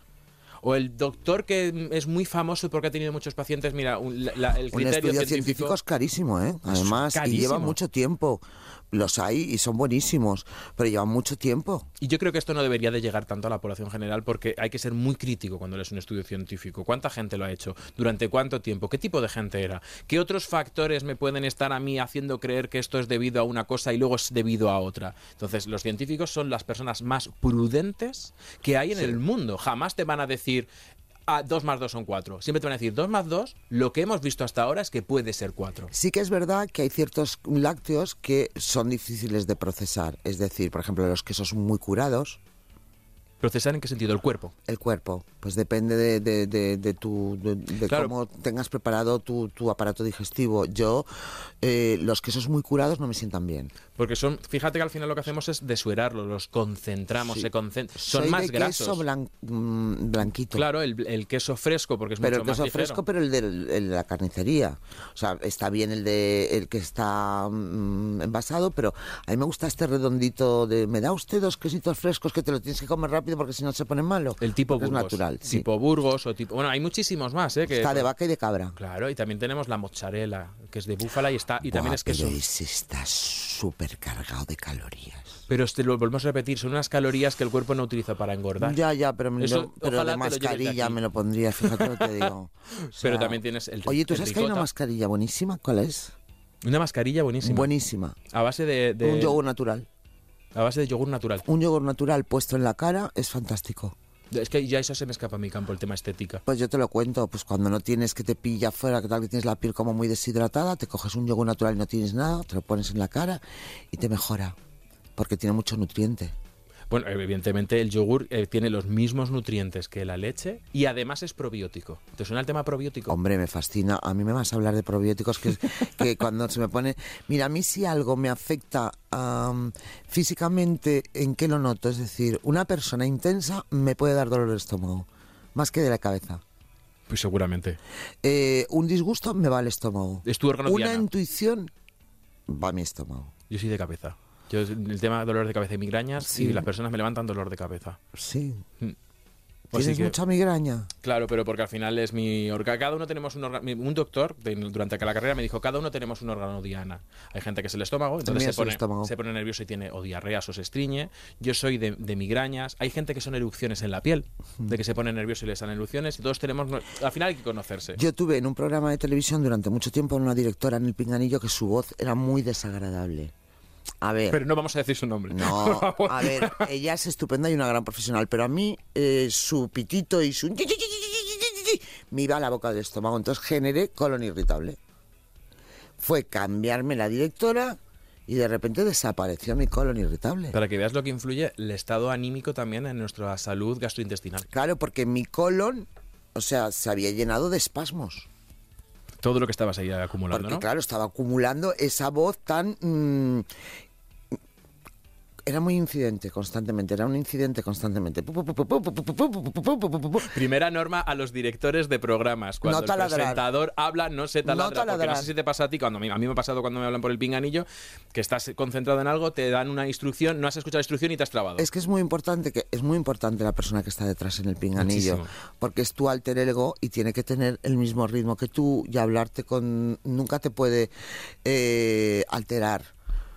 O el doctor que es muy famoso porque ha tenido muchos pacientes, mira, un- la- el Un criterio estudio científico es carísimo, ¿eh? Además, y lleva mucho tiempo. Los hay y son buenísimos, pero llevan mucho tiempo. Y yo creo que esto no debería de llegar tanto a la población general porque hay que ser muy crítico cuando lees un estudio científico. ¿Cuánta gente lo ha hecho? ¿Durante cuánto tiempo? ¿Qué tipo de gente era? ¿Qué otros factores me pueden estar a mí haciendo creer que esto es debido a una cosa y luego es debido a otra? Entonces, los científicos son las personas más prudentes que hay en el mundo. Jamás te van a decir... Ah, 2 más 2 son 4. Siempre te van a decir 2 más 2, lo que hemos visto hasta ahora es que puede ser 4. Sí que es verdad que hay ciertos lácteos que son difíciles de procesar. Es decir, por ejemplo, los quesos muy curados, ¿Procesar en qué sentido? El cuerpo. el cuerpo, pues depende de, de- de- de tu, Claro. cómo tengas preparado tu, tu aparato digestivo. Yo, eh, los quesos muy curados no me sientan bien. Porque son, fíjate que al final lo que hacemos es desuerarlos, los concentramos, Sí. se concentran, son Soy más de grasos. queso blan- mm, blanquito. Claro, el, el queso fresco, porque es pero mucho el más queso fresco, pero el de, el la carnicería. O sea, está bien el de el que está mm, envasado, pero a mí me gusta este redondito de me da usted dos quesitos frescos que te lo tienes que comer rápido porque si no se pone malo. El tipo Burgos. Es natural, sí. Tipo Burgos o tipo... Bueno, hay muchísimos más, ¿eh? Que, Está de vaca y de cabra. Claro, y también tenemos la mozzarella, que es de búfala y está y también es queso. pero ese está súper cargado de calorías. Pero este, lo volvemos a repetir, son unas calorías que el cuerpo no utiliza para engordar. Ya, ya, pero, me Eso, lo- pero lo de mascarilla me lo pondría, fíjate lo que te digo. O Pero también tienes el Oye, ¿tú el sabes que hay una mascarilla buenísima? ¿Cuál es? Una mascarilla buenísima. Buenísima. A base de, de- Un yogur natural. A base de yogur natural. Un yogur natural puesto en la cara es fantástico. Es que ya eso se me escapa a mi campo, el tema estética. Pues yo te lo cuento, pues cuando no tienes que te pilla afuera, que tal que tienes la piel como muy deshidratada, te coges un yogur natural y no tienes nada, te lo pones en la cara y te mejora, porque tiene mucho nutriente. Bueno, evidentemente el yogur eh, tiene los mismos nutrientes que la leche y además es probiótico. ¿Te suena el tema probiótico? Hombre, me fascina. A mí me vas a hablar de probióticos que, que cuando se me pone... Mira, a mí si algo me afecta am, físicamente, ¿en qué lo noto? Es decir, una persona intensa me puede dar dolor de estómago, más que de la cabeza. Pues seguramente. Eh, un disgusto me va al estómago. Es tu órgano Una diana. intuición va a mi estómago. Yo soy de cabeza. Yo, el tema de dolor de cabeza y migrañas, Sí. y las personas me levantan dolor de cabeza. Sí. Así ¿Tienes que- mucha migraña? Claro, pero porque al final es mi órgano. Cada uno tenemos un órgano. Un doctor de- durante la carrera me dijo: cada uno tenemos un órgano diana. Hay gente que es el estómago, entonces se pone, estómago. se pone nervioso y tiene o diarreas o se estriñe. Yo soy de, de migrañas. Hay gente que son erupciones en la piel, de que se pone nervioso y le salen erupciones. Y todos tenemos. Al final hay que conocerse. Yo tuve en un programa de televisión durante mucho tiempo una directora en el pinganillo que su voz era muy desagradable. A ver. Pero no vamos a decir su nombre. No, a ver, ella es estupenda y una gran profesional, pero a mí eh, su pitito y su... me iba a la boca del estómago, entonces generé colon irritable. Fue cambiarme la directora y de repente desapareció mi colon irritable. Para que veas lo que influye el estado anímico también en nuestra salud gastrointestinal. Claro, porque mi colon, o sea, se había llenado de espasmos. Todo lo que estabas ahí acumulando, Porque ¿no? claro, estaba acumulando esa voz tan... mm, era muy incidente constantemente, era un incidente constantemente. Primera norma a los directores de programas. Cuando No el presentador habla, no se taladra. No porque no sé si te pasa a ti, cuando a mí, a mí me ha pasado cuando me hablan por el pinganillo, que estás concentrado en algo, te dan una instrucción, no has escuchado la instrucción y te has trabado. Es que es muy importante que es muy importante la persona que está detrás en el pinganillo, Muchísimo. porque es tu alter ego y tiene que tener el mismo ritmo que tú y hablarte con nunca te puede eh, alterar.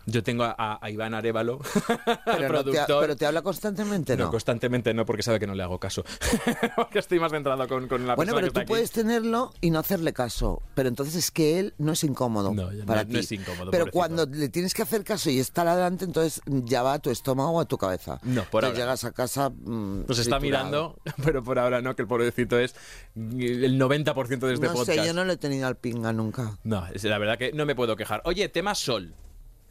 Yo tengo a, Iván Arevalo, Pero, no te, pero habla constantemente, no, ¿no? constantemente no, porque sabe que no le hago caso. porque estoy más centrado con, con la Bueno, persona pero que está tú aquí. puedes tenerlo y no hacerle caso. Pero entonces es que él no es incómodo No, no- para no ti. es incómodo, Pero cuando le tienes que hacer caso y está adelante, entonces ya va a tu estómago o a tu cabeza. No, por ahora. llegas a casa. mm, Nos está mirando, pero por ahora no, que el pobrecito es el 90% de este no podcast. sé, yo no le he tenido al pinga nunca. No, es la verdad que no me puedo quejar. Oye, tema sol.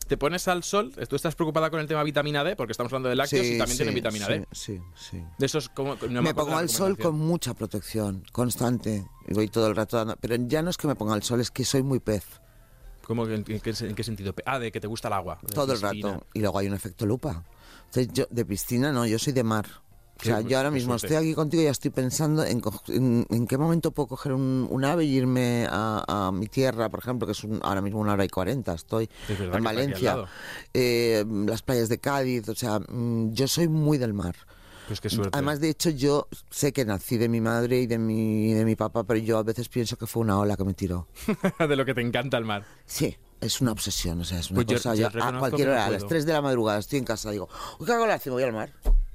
Te pones al sol, tú estás preocupada con el tema vitamina D, porque estamos hablando de lácteos y también tienen vitamina sí, D. Sí, sí. De esos, como, no me pongo al sol con mucha protección, constante. Y voy todo el rato dando. Pero ya no es que me ponga al sol, es que soy muy pez. ¿Cómo, que- en, qué, en qué sentido? Ah, de que te gusta el agua. Todo el rato. Y luego hay un efecto lupa. Entonces, yo de piscina no, yo soy de mar. O sea, yo ahora qué mismo estoy aquí contigo y ya estoy pensando en, en, en qué momento puedo coger un, un ave y irme a, a mi tierra, por ejemplo, que es un- ahora mismo una hora y cuarenta, estoy Es en Valencia, eh, las playas de Cádiz, o sea, mm, yo soy muy del mar. Pues qué suerte. Además, de hecho, yo sé que nací de mi madre y de mi, de mi papá, pero yo a veces pienso que fue una ola que me tiró. de lo que te encanta el mar. Sí, es una obsesión, o sea, es una Pues cosa. yo yo a cualquier hora, a las puedo. 3 de la madrugada, estoy en casa, digo, uy, ¿qué hago la Me voy al mar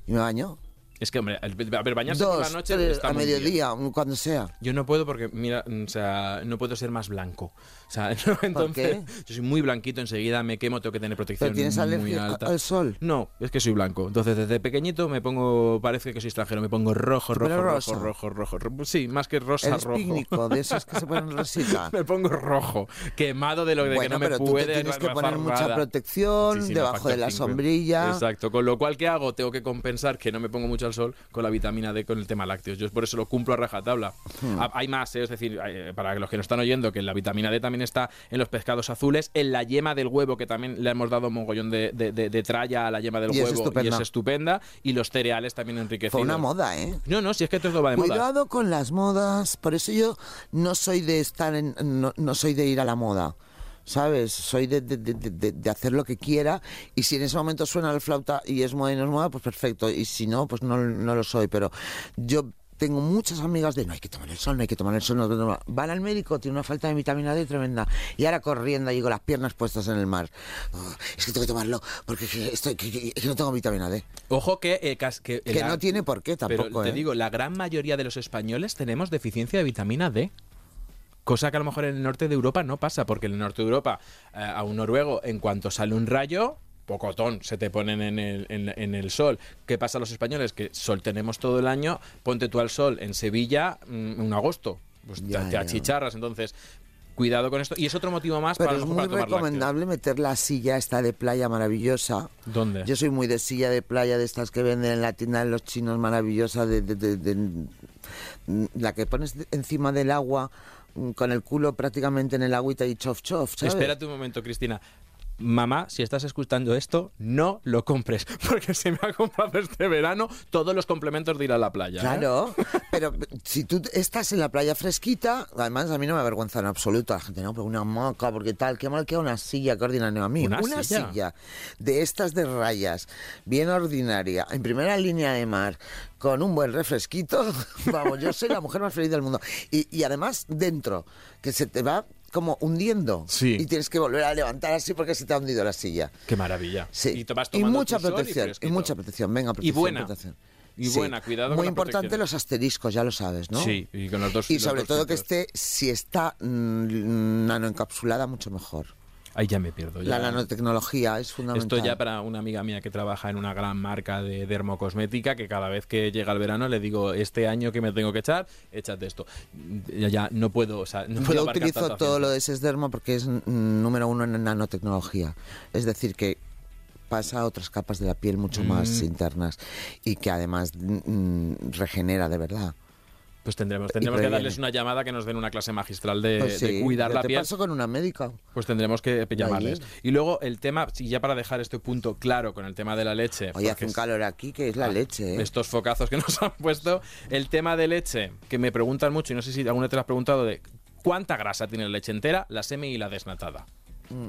y me baño. Es que, hombre, a ver, bañarse por la Dos, noche tres, está a muy bien. mediodía, cuando sea. Yo no puedo porque, mira, mm, o sea, no puedo ser más blanco. O sea, no, entonces, qué? yo soy muy blanquito, enseguida me quemo, tengo que tener protección ¿Pero tienes muy alergia alta. al sol? No, es que soy blanco. Entonces, desde pequeñito me pongo, parece que soy extranjero, me pongo rojo, ¿Tu rojo, rojo, rojo, rojo, rojo. Sí, más que rosa, Eres rojo. pícnico, de esos que se ponen rosita. me pongo rojo, quemado de lo de que Bueno, no me pero tú te puede tienes que poner mucha nada. protección Sí, sí, debajo de la 50. sombrilla. Exacto, con lo cual, ¿qué hago? Tengo que compensar que no me pongo mucho al sol con la vitamina D con el tema lácteos. Yo por eso lo cumplo a rajatabla. Hmm. Hay más, ¿eh? es decir, hay- para los que nos están oyendo, que la vitamina D también está en los pescados azules, en la yema del huevo, que también le hemos dado un mogollón de, de- de- de tralla a la yema del Y es huevo y es estupenda, y los cereales también enriquecidos. Fue una moda, ¿eh? No, no, si es que todo va de moda. Cuidado con las modas, por eso yo no soy de estar en, no, no soy de ir a la moda. ¿Sabes? Soy de, de- de- de- de hacer lo que quiera y si en ese momento suena la flauta y es moda y no es moda, pues perfecto. Y si no, pues no, no lo soy. Pero yo tengo muchas amigas de no hay que tomar el sol, no hay que tomar el sol. no, no, no". Van al médico, tiene una falta de vitamina D tremenda. Y ahora corriendo y con las piernas puestas en el mar. "Oh, es que tengo que tomarlo porque es que, estoy, que- que- no tengo vitamina D. Ojo que, eh, que, Que la- no tiene por qué tampoco. Pero te ¿eh? digo, la gran mayoría de los españoles tenemos deficiencia de vitamina D. Cosa que a lo mejor en el norte de Europa no pasa, porque en el norte de Europa eh, a un noruego, en cuanto sale un rayo, pocotón, se te ponen en el, en, en el sol. ¿Qué pasa a los españoles? Que sol tenemos todo el año, ponte tú al sol en Sevilla mm, en agosto. Pues Ya, te, achicharras, entonces cuidado con esto. Y es otro motivo más Pero para, es muy para recomendable meter la silla esta de playa maravillosa. ¿Dónde? Yo soy muy de silla de playa, de estas que venden en la tienda de los chinos maravillosa, de, de- de- de- la que pones encima del agua mm, con el culo prácticamente en el agüita y chof chof, ¿sabes? Espérate un momento, Cristina. Mamá, si estás escuchando esto, no lo compres, porque se me ha comprado este verano todos los complementos de ir a la playa. ¿eh? Claro, pero si tú estás en la playa fresquita, además a mí no me avergüenza en absoluto. La gente, no, pero una hamaca, porque tal, qué mal queda una silla que ordinaria a mí. ¿Una silla? silla? de estas de rayas, bien ordinaria, en primera línea de mar, con un buen refresquito. Vamos, yo soy la mujer más feliz del mundo. Y, y además dentro, que se te va como hundiendo. Sí. Y tienes que volver a levantar así porque se te ha hundido la silla. Qué maravilla. Sí. Y, te vas Y mucha protección. Y, fresquito. mucha protección. Venga, protección. buena. protección. Y buena, cuidado Muy importante protecciones. los asteriscos, ya lo sabes, ¿no? Sí, y con los dos Y sobre todo que esté, si está mm, nanoencapsulada, mucho mejor. Ahí ya me pierdo. ya. La nanotecnología es fundamental. Esto ya para una amiga mía que trabaja en una gran marca de dermocosmética, que cada vez que llega el verano le digo, este año que me tengo que echar, échate esto. Ya, ya no puedo, o sea, no puedo Yo utilizo todo lo de Sesderma porque es mm, número uno en nanotecnología. Es decir, que pasa a otras capas de la piel mucho más Mm. internas y que además mm, regenera de verdad. Pues tendremos, tendremos que darles una llamada que nos den una clase magistral de, Pues de cuidar la te piel. paso con una médica. Pues tendremos que llamarles. Y luego el tema, y ya para dejar este punto claro con el tema de la leche. Hoy porque hace un calor aquí que es la Ah, leche. ¿eh? Estos focazos que nos han puesto. El tema de leche, que me preguntan mucho, y no sé si alguna te lo has preguntado, de cuánta grasa tiene la leche entera, la semi y la desnatada. Mm.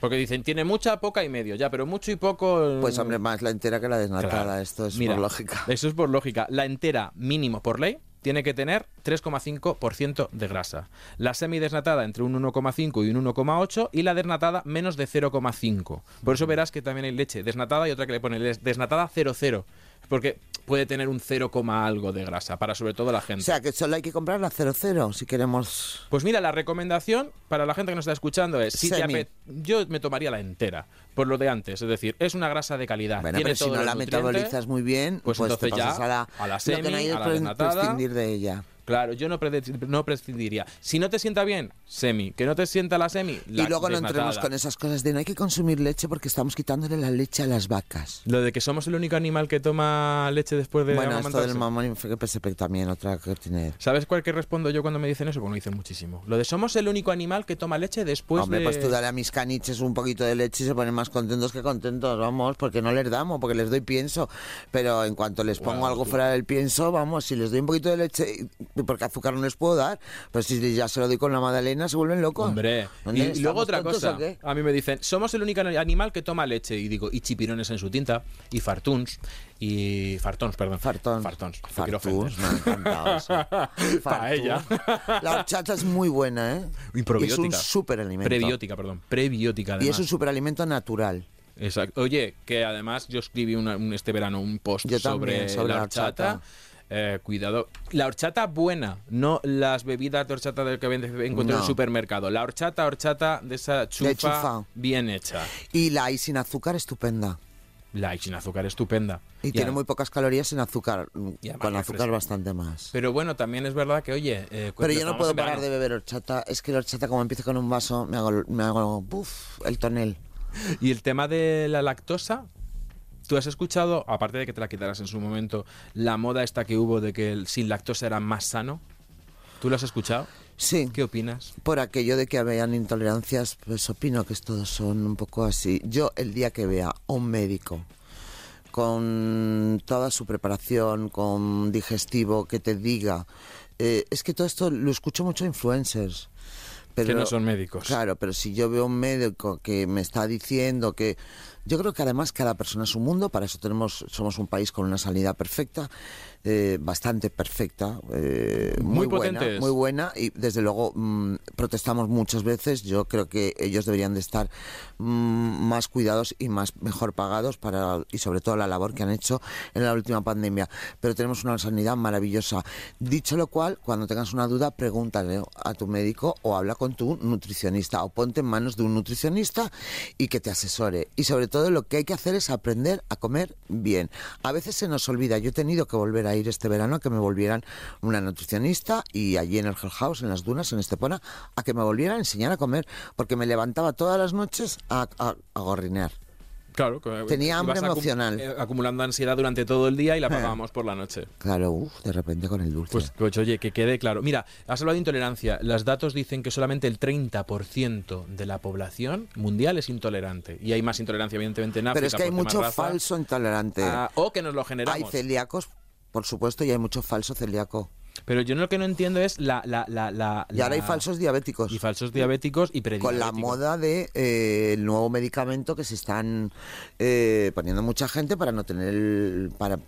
Porque dicen, tiene mucha, poca y medio, ya, pero mucho y poco. Pues hombre, más la entera que la desnatada. Claro. Esto es Mira, por lógica. Eso es por lógica. La entera, mínimo por ley, tiene que tener 3,5% de grasa. La semidesnatada entre un 1,5 y un 1,8 y la desnatada menos de 0,5. Por eso verás que también hay leche desnatada y otra que le pone des- desnatada 0,0. Porque puede tener un 0, coma algo de grasa para sobre todo la gente. O sea, que solo hay que comprar la 00 si queremos... Pues mira, la recomendación para la gente que nos está escuchando es, si yo me tomaría la entera, por lo de antes, es decir, es una grasa de calidad. Bueno, tiene pero si no la metabolizas muy bien, pues pues, te entonces ya a la, a la Lo que semi, no hay es a la pre- desnatada. prescindir de ella. Claro, yo no, pre- no prescindiría. Si no te sienta bien, semi. Que no te sienta la semi, la y luego no entremos con esas cosas de no hay que consumir leche porque estamos quitándole la leche a las vacas. Lo de que somos el único animal que toma leche después de bueno, esto del mamón también otra que tiene. ¿Sabes cuál que respondo yo cuando me dicen eso? Porque me dicen muchísimo. Lo de somos el único animal que toma leche después Hombre, de... pues tú dale a mis caniches un poquito de leche y se ponen más contentos que contentos, vamos, porque no les damos, porque les doy pienso. Pero en cuanto les pongo Wow, algo tú. fuera del pienso, vamos, si les doy un poquito de leche, porque azúcar no les puedo dar, pues si ya se lo doy con la magdalena, se vuelven locos. Hombre, ¿Dónde y, luego otra cosa. A mí me dicen, somos el único animal que toma leche. Y digo, y chipirones en su tinta, y fartuns, y fartons, perdón. Fartons. Fartuns, ofender. me ha encantado eso. Paella. La horchata es muy buena, ¿eh? Y es un probiótica. superalimento. Prebiótica, perdón. Prebiótica, Y es un superalimento natural. Exacto. Oye, que además yo escribí una- un- este verano un post sobre, la la horchata. Eh, cuidado. La horchata buena, no las bebidas de horchata del que vende- encuentro en el supermercado. La horchata, horchata de esa chufa, chufa. bien hecha. Y la hay sin azúcar estupenda. La y sin azúcar estupenda. Y, tiene muy pocas calorías sin azúcar. Y Con azúcar bastante más. Pero bueno, también es verdad que, oye... eh, Pero yo no puedo parar de beber horchata. Es que la horchata, como empiezo con un vaso, me hago, me hago buf, el tonel. Y el tema de la lactosa, ¿tú has escuchado, aparte de que te la quitaras en su momento, la moda esta que hubo de que el sin lactosa era más sano? ¿Tú lo has escuchado? Sí. ¿Qué opinas? Por aquello de que habían intolerancias, pues opino que todos son un poco así. Yo, el día que vea a un médico con toda su preparación, con digestivo, que te diga. eh, es que todo esto lo escucho mucho influencers. Pero, Que no son médicos. Claro, pero si yo veo un médico que me está diciendo que. Yo creo que además cada persona es un mundo, para eso tenemos, somos un país con una sanidad perfecta, eh, bastante perfecta, eh, Muy muy, buena, potentes. muy buena y desde luego mm, protestamos muchas veces. Yo creo que ellos deberían de estar mm, más cuidados y más mejor pagados para y sobre todo la labor que han hecho en la última pandemia. Pero tenemos una sanidad maravillosa. Dicho lo cual, cuando tengas una duda, pregúntale a tu médico o habla con tu nutricionista o ponte en manos de un nutricionista y que te asesore. Y sobre todo lo que hay que hacer es aprender a comer bien. A veces se nos olvida. Yo he tenido que volver a ir este verano a que me volvieran una nutricionista y allí en el Hell House, en las dunas, en Estepona, a que me volvieran a enseñar a comer porque me levantaba todas las noches a, a, a gorrinear. Claro. que Tenía hambre emocional. eh, acumulando ansiedad durante todo el día y la pagábamos por la noche. Claro, uff, de repente con el dulce. Pues, pues, oye, que quede claro. Mira, has hablado de intolerancia. Los datos dicen que solamente el 30% de la población mundial es intolerante. Y hay más intolerancia, evidentemente, en África. Pero es que hay mucho raza. falso intolerante. Ah, o que nos lo hay generamos. celíacos, por supuesto, y hay mucho falso celíaco. Pero yo lo que no entiendo es la... la, la, la- Y ahora hay falsos diabéticos. Y falsos diabéticos y con prediabéticos. la moda de eh, el nuevo medicamento que se están eh, poniendo mucha gente para no tener el, para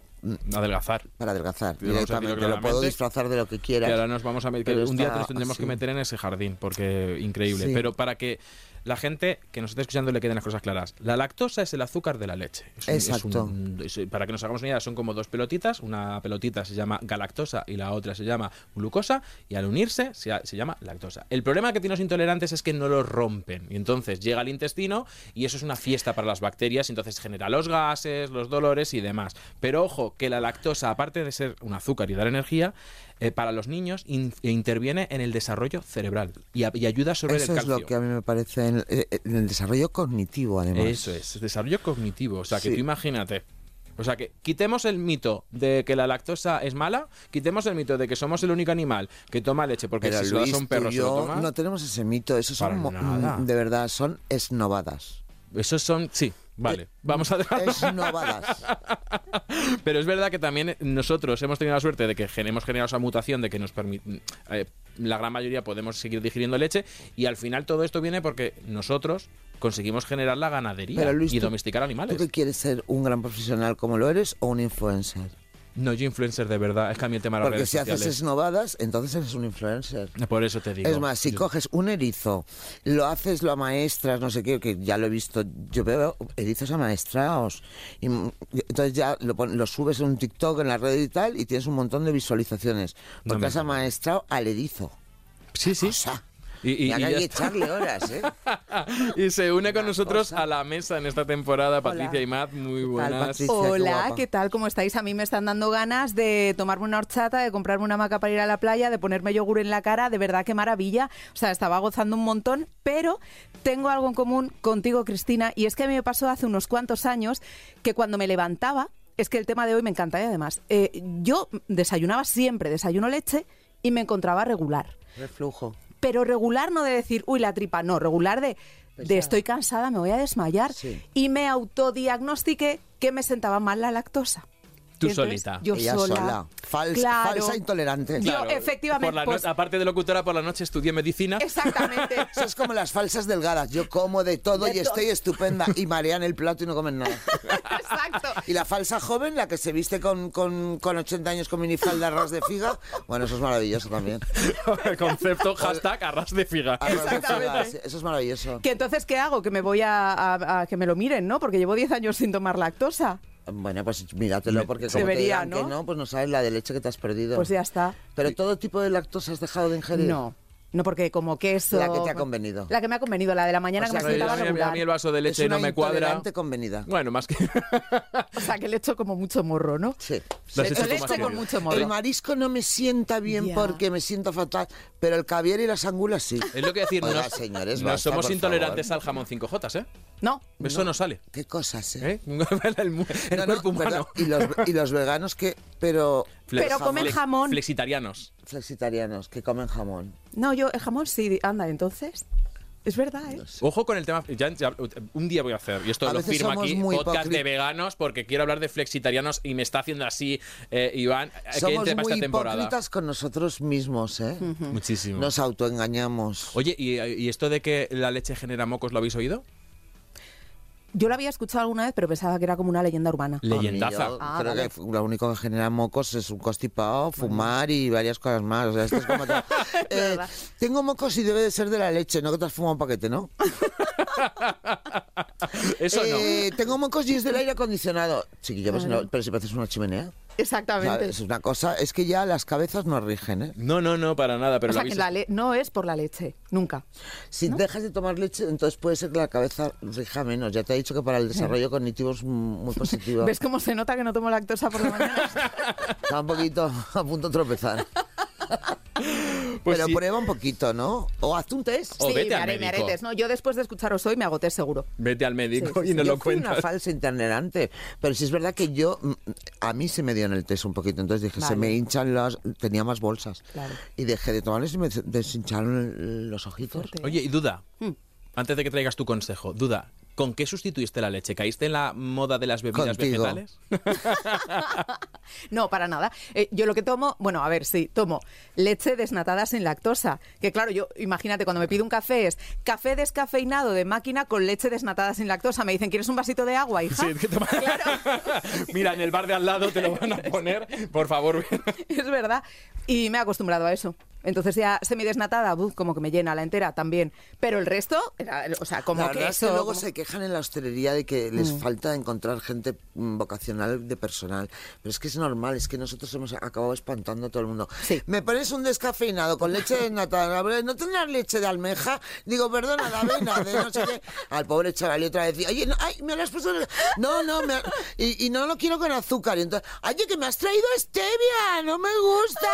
Adelgazar. para adelgazar directamente lo puedo disfrazar de lo que quiera Que ahora nos vamos a meter, un día nos tendremos que meter en ese jardín, porque increíble. Sí. Pero para que la gente que nos esté escuchando le queden las cosas claras, la lactosa es el azúcar de la leche. Es un- es Exacto. un- es- para que nos hagamos una idea, son como dos pelotitas. Una pelotita se llama galactosa y la otra se llama glucosa. Y al unirse se, se llama lactosa. El problema que tienen los intolerantes es que no los rompen. Y entonces llega al intestino y eso es una fiesta para las bacterias. Y entonces genera los gases, los dolores y demás. Pero ojo, que la lactosa, aparte de ser un azúcar y dar energía, eh, para los niños in- e interviene en el desarrollo cerebral y, a- y ayuda sobre eso el es calcio. lo que a mí me parece en, eh, en el desarrollo cognitivo además Eso es, desarrollo cognitivo. O sea, que Sí. tú imagínate. O sea, que quitemos el mito de que la lactosa es mala, quitemos el mito de que somos el único animal que toma leche, porque pero si se lo das Luis, a un tú perro y se lo yo toma. no tenemos ese mito eso son de verdad son esnovadas Esos son. Sí, vale. Vamos a dejarlo. esnovadas Pero es verdad que también nosotros hemos tenido la suerte de que hemos generado esa mutación de que nos permite. la gran mayoría podemos seguir digiriendo leche y al final todo esto viene porque nosotros conseguimos generar la ganadería Pero, Luis, y domesticar animales. ¿Tú que quieres ser un gran profesional como lo eres o un influencer? No, yo influencer de verdad. Es que a mí el tema de las Porque redes si haces esnovadas, entonces eres un influencer. Por eso te digo. Es más, si Yo- coges un erizo, lo haces, lo amaestras, no sé qué, que ya lo he visto, yo veo erizos amaestrados. Y, entonces ya lo, lo subes en un TikTok, en la red y tal, y tienes un montón de visualizaciones. No Porque me has amaestrado al erizo. Sí, sí. O sea, Y, y- y hay que echarle horas, ¿eh? Y se une con nosotros cosa. a la mesa en esta temporada Patricia y Matt. Muy tal, buenas. Patricia? Hola. ¿qué tal? ¿Cómo estáis? A mí me están dando ganas de tomarme una horchata, de comprarme una maca para ir a la playa, de ponerme yogur en la cara. De verdad, qué maravilla. O sea, estaba gozando un montón, pero tengo algo en común contigo, Cristina, y es que a mí me pasó hace unos cuantos años que cuando me levantaba, es que el tema de hoy me encanta y además, eh, yo desayunaba siempre, desayuno leche y me encontraba regular. Reflujo. Pero regular no de decir, uy, la tripa, no, regular de, de estoy cansada, me voy a desmayar. Sí. Y me autodiagnostiqué que me sentaba mal la lactosa. Tú entonces, solita. Yo Ella sola. sola. Fals- Claro. Falsa intolerante. Yo, efectivamente, Por la no- pues- aparte de locutora, por la noche estudié medicina. Exactamente. Eso es como las falsas delgadas. Yo como de todo De y estoy estupenda. Y marean el plato y no comen nada. Exacto. Y la falsa joven, la que se viste con, con, con 80 años con minifalda ras de figa, bueno, eso es maravilloso también. El concepto hashtag arras de figa. Arras de figa, sí, eso es maravilloso. Que entonces, ¿qué hago? Que me voy a, a- a que me lo miren, ¿no? Porque llevo 10 años sin tomar lactosa. Bueno, pues míratelo, porque como Debería, te digan que ¿no? no, pues no sabes la de leche que te has perdido. Pues ya está. Pero todo tipo de lactosa has dejado de ingerir. No. No, porque como queso... La que te ha convenido. La que me ha convenido, la de la mañana O que sea, me que a, sentaba mí, a regular. mí el vaso de Es leche una no me cuadra. convenida. Bueno, más que. O sea, que le echo como mucho morro, ¿no? Sí. Le hecho echo leche con querido. mucho morro. El marisco no me sienta bien porque me siento fatal, pero el caviar y las angulas sí. Es lo que decir, Oiga, no, señores, no basta, somos intolerantes favor. al jamón 5J, ¿eh? No. Eso no, sale. Qué cosas, ¿eh? ¿eh? el No, no, cuerpo humano. ¿verdad? Y los, y los veganos que, pero Flex- Pero comen flex- jamón. Flexitarianos. flexitarianos, que comen jamón. No, yo el jamón sí. Anda, entonces. Es verdad, ¿eh? Ojo con el tema. ya- ya- un día voy a hacer, y esto A lo firmo aquí, muy podcast de veganos, porque quiero hablar de flexitarianos y me está haciendo así, eh, Iván, eh, que Somos entre para muy esta temporada. hipócritas con nosotros mismos, ¿eh? Muchísimo. Nos autoengañamos. Oye, ¿y, ¿y esto de que la leche genera mocos lo habéis oído? Yo lo había escuchado alguna vez, pero pensaba que era como una leyenda urbana. Leyendaza. Yo Ah, creo vale. que lo único que genera mocos es un constipado, fumar y varias cosas más. O sea, esto es como todo. Eh, tengo mocos y debe de ser de la leche, no que te has fumado un paquete, ¿no? Eso Eh, Tengo mocos y es del aire acondicionado. Chiquillo, pues Claro. no, pero si pareces una chimenea. Exactamente. Es una cosa, es que ya las cabezas no rigen, ¿eh? no. No, no, para nada, pero o sea, que la le- no es por la leche, nunca. Si dejas de tomar leche, entonces puede ser que la cabeza rija menos. Ya te he dicho que para el desarrollo cognitivo es muy positivo. ¿Ves cómo se nota que no tomo lactosa por la mañana? Está un poquito a punto de tropezar. Pues Pero sí. prueba un poquito, ¿no? O hazte un test. O sí, vete me al haré, me haré médico. test. No, yo después de escucharos hoy me agoté seguro. Vete al médico Sí, sí, y nos yo lo fui una cuentas. falsa intolerante, pero sí es verdad que yo, mm, a mí se me dio en el test un poquito, entonces dije, se Vale. me hinchan las, tenía más bolsas. Claro. Y dejé de tomarles y me deshincharon el- los ojitos. Fuerte. Oye, y duda, Hmm. antes de que traigas tu consejo, duda, ¿con qué sustituiste la leche? ¿Caíste en la moda de las bebidas Contigo. vegetales? No, para nada. Eh, yo lo que tomo, bueno, a ver, sí, tomo leche desnatada sin lactosa. Que claro, yo, imagínate, cuando me pido un café es café descafeinado de máquina con leche desnatada sin lactosa. Me dicen, ¿quieres un vasito de agua, hija? Sí, que toma- Mira, en el bar de al lado te lo van a poner, por favor. es verdad. Y me he acostumbrado a eso. Entonces ya semidesnatada, buf, como que me llena la entera también. Pero el resto, era- o sea, como la que verdad es que eso... luego como- se quejan en la hostelería de que Mm. les falta encontrar gente mm, vocacional de personal. Pero es que es normal, es que nosotros hemos acabado espantando a todo el mundo. Sí. Me pones un descafeinado con leche desnatada, ¿no tendrás leche de almeja? Digo, perdona, de avena, de no sé qué. Al pobre chaval y otra vez oye, no, ay, me lo has puesto... en el-". No, no, me- y, y no lo quiero con azúcar. Y entonces, oye, que me has traído stevia, no me gusta.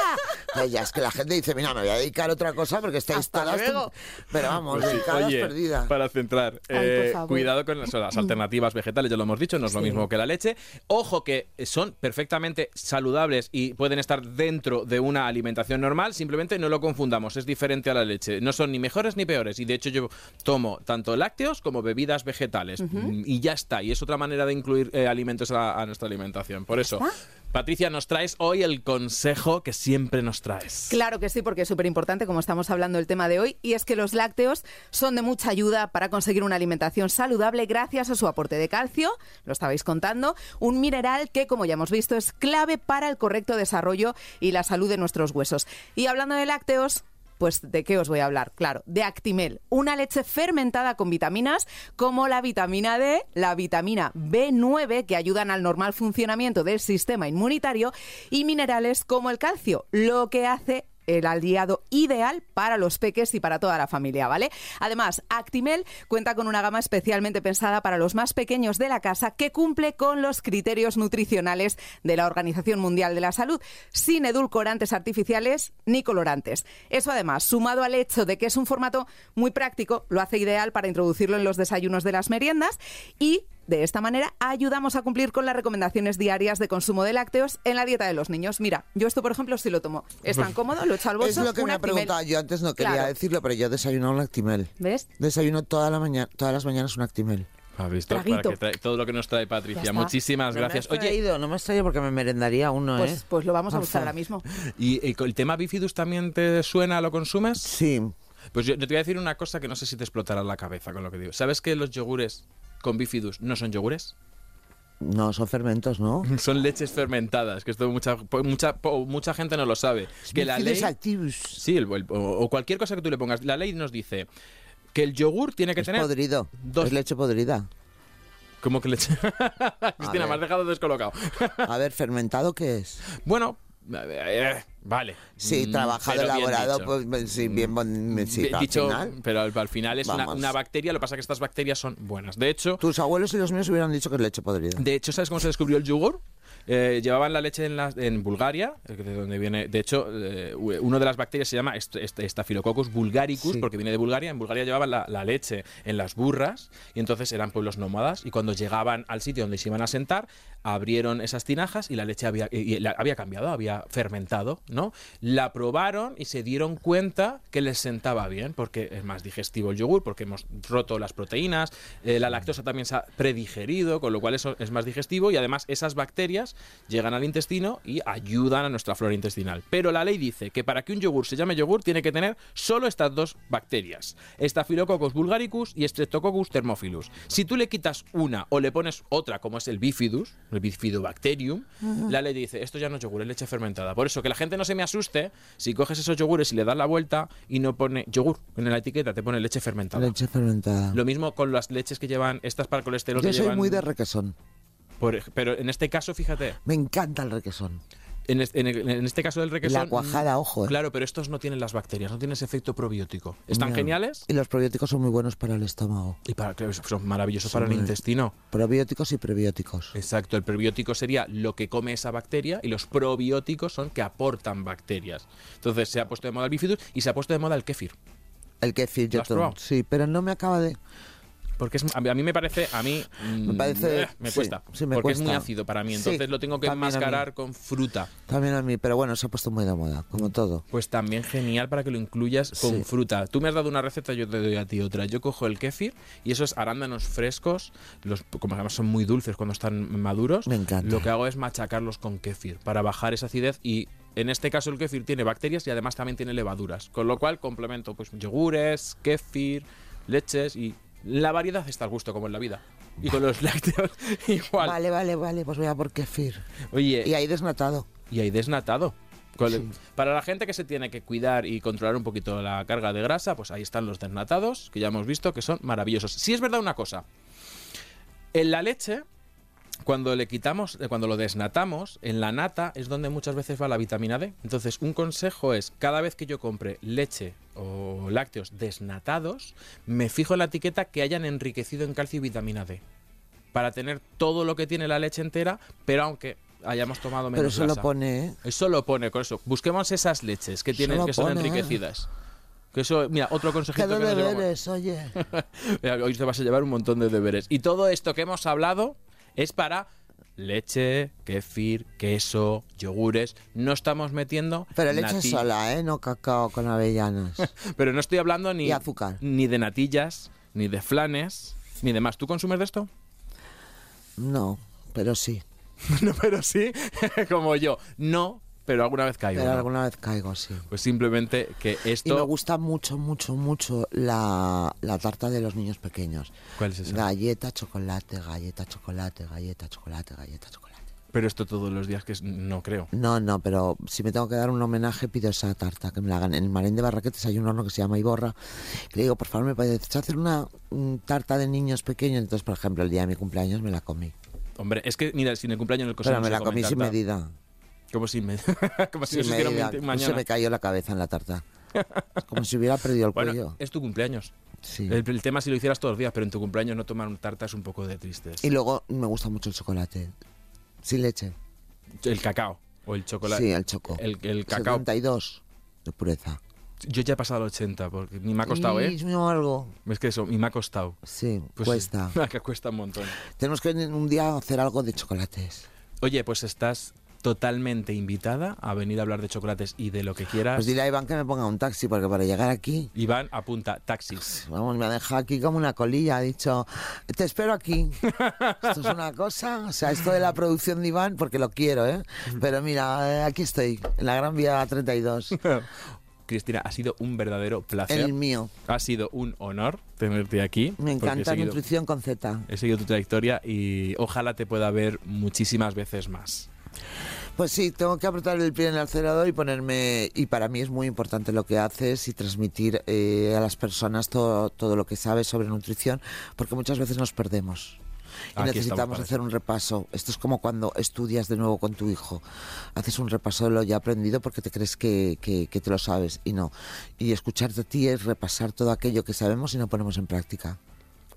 Pues ya es que la gente dice, mira, me voy a dedicar a otra cosa porque estáis Hasta todas... luego. Pero vamos, Pues sí, Oye, perdidas. para centrar, eh, cuidado con las, las alternativas vegetales, ya lo hemos dicho, no es lo mismo que la leche. Ojo que son perfectamente saludables y pueden estar dentro de una alimentación normal, simplemente no lo confundamos, es diferente a la leche. No son ni mejores ni peores y de hecho yo tomo tanto lácteos como bebidas vegetales Mm, y ya está. Y es otra manera de incluir eh, alimentos a, a nuestra alimentación. Por eso, Patricia, nos traes hoy el consejo que siempre nos traes. Claro que sí, porque es súper importante, como estamos hablando del tema de hoy, y es que los lácteos son de mucha ayuda para conseguir una alimentación saludable gracias a su aporte de calcio, lo estabais contando, un mineral que, como ya hemos visto, es clave para el correcto desarrollo y la salud de nuestros huesos. Y hablando de lácteos, pues ¿de qué os voy a hablar? Claro, de Actimel, una leche fermentada con vitaminas como la vitamina D, la vitamina B9 que ayudan al normal funcionamiento del sistema inmunitario y minerales como el calcio, lo que hace el aliado ideal para los peques y para toda la familia, ¿vale? Además, Actimel cuenta con una gama especialmente pensada para los más pequeños de la casa que cumple con los criterios nutricionales de la Organización Mundial de la Salud, sin edulcorantes artificiales ni colorantes. Eso además, sumado al hecho de que es un formato muy práctico, lo hace ideal para introducirlo en los desayunos de las meriendas y de esta manera ayudamos a cumplir con las recomendaciones diarias de consumo de lácteos en la dieta de los niños. Mira, yo esto por ejemplo sí lo tomo. Es tan cómodo, lo echo al bolso. Es lo que me ha preguntado. Yo antes no quería Claro. decirlo, pero yo desayuno un Actimel. ¿Ves? Desayuno toda la mañana, todas las mañanas un Actimel. ¿Has visto? Traguito. Para que trae- todo lo que nos trae Patricia. Muchísimas No gracias. me has Oye, no me has traído porque me merendaría uno, ¿eh? Pues, pues lo vamos a buscar ahora mismo. ¿y eh, el tema bifidus también te suena? ¿Lo consumes? Sí. Pues yo te voy a decir una cosa que no sé si te explotará la cabeza con lo que digo. ¿Sabes que los yogures con bifidus no son yogures? No, son fermentos, ¿no? Son leches fermentadas, que esto mucha, mucha, mucha gente no lo sabe. Que la ley, activus. sí, el- el- o, o cualquier cosa que tú le pongas, la ley nos dice que el yogur tiene que Es tener podrido. dos- Es leche podrida. ¿Cómo que leche? Cristina, ver. me has dejado descolocado. A ver, ¿fermentado qué es? bueno, eh, vale. Sí, Mm, trabajado, pero elaborado, pues, pues, sí, bien, bon- sí, Bien al dicho, final. pero al, al final es una, bacteria, lo que pasa es que estas bacterias son buenas. De hecho, Tus abuelos y los míos hubieran dicho que es leche podrida. De hecho, ¿sabes cómo se descubrió el yogur? Eh, llevaban la leche en, las- en Bulgaria, eh, de donde viene. De hecho, eh, una de las bacterias se llama est- est- Staphylococcus bulgaricus, Sí. porque viene de Bulgaria. En Bulgaria llevaban la, la leche en las burras, y entonces eran pueblos nómadas. Y cuando llegaban al sitio donde se iban a sentar, abrieron esas tinajas y la leche había, y- y la- había cambiado, había fermentado, ¿no? La probaron y se dieron cuenta que les sentaba bien, porque es más digestivo el yogur, porque hemos roto las proteínas, eh, la lactosa también se ha predigerido, con lo cual eso es más digestivo y además esas bacterias llegan al intestino y ayudan a nuestra flora intestinal. Pero la ley dice que para que un yogur se llame yogur tiene que tener solo estas dos bacterias, Staphylococcus bulgaricus y Streptococcus thermophilus. Si tú le quitas una o le pones otra, como es el bifidus, el bifidobacterium, la ley dice, esto ya no es yogur, es leche fermentada. Por eso que la gente no se me asuste si coges esos yogures y le das la vuelta y no pone yogur en la etiqueta, te pone leche fermentada. Leche fermentada. Lo mismo con las leches que llevan, estas para el colesterol Yo que soy llevan- muy de requesón. por pero en este caso, fíjate, Me encanta el requesón. En este, en este caso del requesón... La cuajada, ojo, ¿eh? Claro, pero estos no tienen las bacterias, no tienen ese efecto probiótico. Están geniales Y los probióticos son muy buenos para el estómago. y para, son maravillosos Son para el intestino. Probióticos y prebióticos. Exacto, el prebiótico sería lo que come esa bacteria y los probióticos son que aportan bacterias. Entonces se ha puesto de moda el bifidus y se ha puesto de moda el kéfir. El kefir, yo ¿Lo has tomo. probado? Sí, pero no me acaba de... Porque es, a mí me parece, a mí Me mm, parece- eh, me cuesta, sí, me porque es muy ácido para mí, Sí, entonces lo tengo que enmascarar con fruta. También a mí, pero bueno, se ha puesto muy de moda, como todo. Pues también genial para que lo incluyas con fruta. Tú me has dado una receta, yo te doy a ti otra. Yo cojo el kéfir y esos arándanos frescos, los, como además son muy dulces cuando están maduros, Me encanta. lo que hago es machacarlos con kéfir para bajar esa acidez y en este caso el kéfir tiene bacterias y además también tiene levaduras, con lo cual complemento pues yogures, kéfir, leches y la variedad está al gusto como en la vida. Y con los lácteos igual. Vale, vale, vale, pues voy a por kefir. Oye, Y ahí desnatado. y hay desnatado. Sí. Para la gente que se tiene que cuidar y controlar un poquito la carga de grasa, pues ahí están los desnatados, que ya hemos visto que son maravillosos. Sí es verdad una cosa. En la leche, cuando le quitamos, eh, cuando lo desnatamos, en la nata es donde muchas veces va la vitamina D. Entonces, un consejo es, cada vez que yo compre leche o lácteos desnatados, me fijo en la etiqueta que hayan enriquecido en calcio y vitamina D. Para tener todo lo que tiene la leche entera, pero aunque hayamos tomado menos Pero eso lo grasa. pone, ¿eh? Eso lo pone con eso. Busquemos esas leches que tienen que son pone, ¿eh? enriquecidas. Que eso, mira, otro consejito Qué que de nos deberes, oye. Mira, Hoy te vas a llevar un montón de deberes. Y todo esto que hemos hablado es para leche, kefir, queso, yogures. No estamos metiendo. Pero leche nati- sola, ¿eh? No cacao con avellanas. Pero no estoy hablando ni, Y azúcar. ni de natillas, ni de flanes, ni demás. ¿Tú consumes de esto? No, pero sí. no, pero sí, como yo. No, pero alguna vez caigo. Pero ¿no? alguna vez caigo, sí. Pues simplemente que Y me esto. gusta mucho, mucho, mucho la, la tarta de los niños pequeños. ¿Cuál es esa? Galleta, chocolate, galleta, chocolate, galleta, chocolate, galleta, chocolate. Pero esto todos los días que es- no creo. No, no, pero si me tengo que dar un homenaje, pido esa tarta, que me la hagan. En el Marén de Barraquetes hay un horno que se llama Iborra. Que le digo, por favor, ¿me puedes hacer una mm, tarta de niños pequeños? Entonces, por ejemplo, el día de mi cumpleaños me la comí. Hombre, es que, mira, sin el cumpleaños en el Pero me la comí sin medida. Como si me, como si Sí, me, pues mañana. se me cayó la cabeza en la tarta. Como si hubiera perdido el Bueno, cuello. es tu cumpleaños. Sí. El, el tema si lo hicieras todos los días, pero en tu cumpleaños no tomar tarta es un poco de tristes. Y luego me gusta mucho el chocolate. Sin leche. El cacao o el chocolate. Sí, el choco. El, el cacao. 72 de pureza. Yo ya he pasado al 80 porque ni me ha costado, ¿eh? Algo. Es que eso, y me ha costado. Sí, Pues cuesta. que cuesta un montón. Tenemos que un día hacer algo de chocolates. Oye, pues estás totalmente invitada a venir a hablar de chocolates y de lo que quieras. Pues dile a Iván que me ponga un taxi, porque para llegar aquí, Iván apunta taxis. vamos, me ha dejado aquí como una colilla. Ha dicho, te espero aquí. Esto es una cosa, o sea, esto de la producción de Iván, porque lo quiero, ¿eh? Pero mira, eh, aquí estoy, en la Gran Vía 32. Cristina, ha sido un verdadero placer. El mío. Ha sido un honor tenerte aquí. Me encanta seguido, Nutrición con Z. he seguido tu trayectoria y ojalá te pueda ver muchísimas veces más. Pues sí, tengo que apretar el pie en el acelerador y ponerme. Y para mí es muy importante lo que haces y transmitir eh, a las personas todo, todo lo que sabes sobre nutrición, porque muchas veces nos perdemos. Y Aquí necesitamos hacer un repaso. Esto es como cuando estudias de nuevo con tu hijo. Haces un repaso de lo ya aprendido porque te crees que, que- que te lo sabes y no. Y escucharte a ti es repasar todo aquello que sabemos y no ponemos en práctica.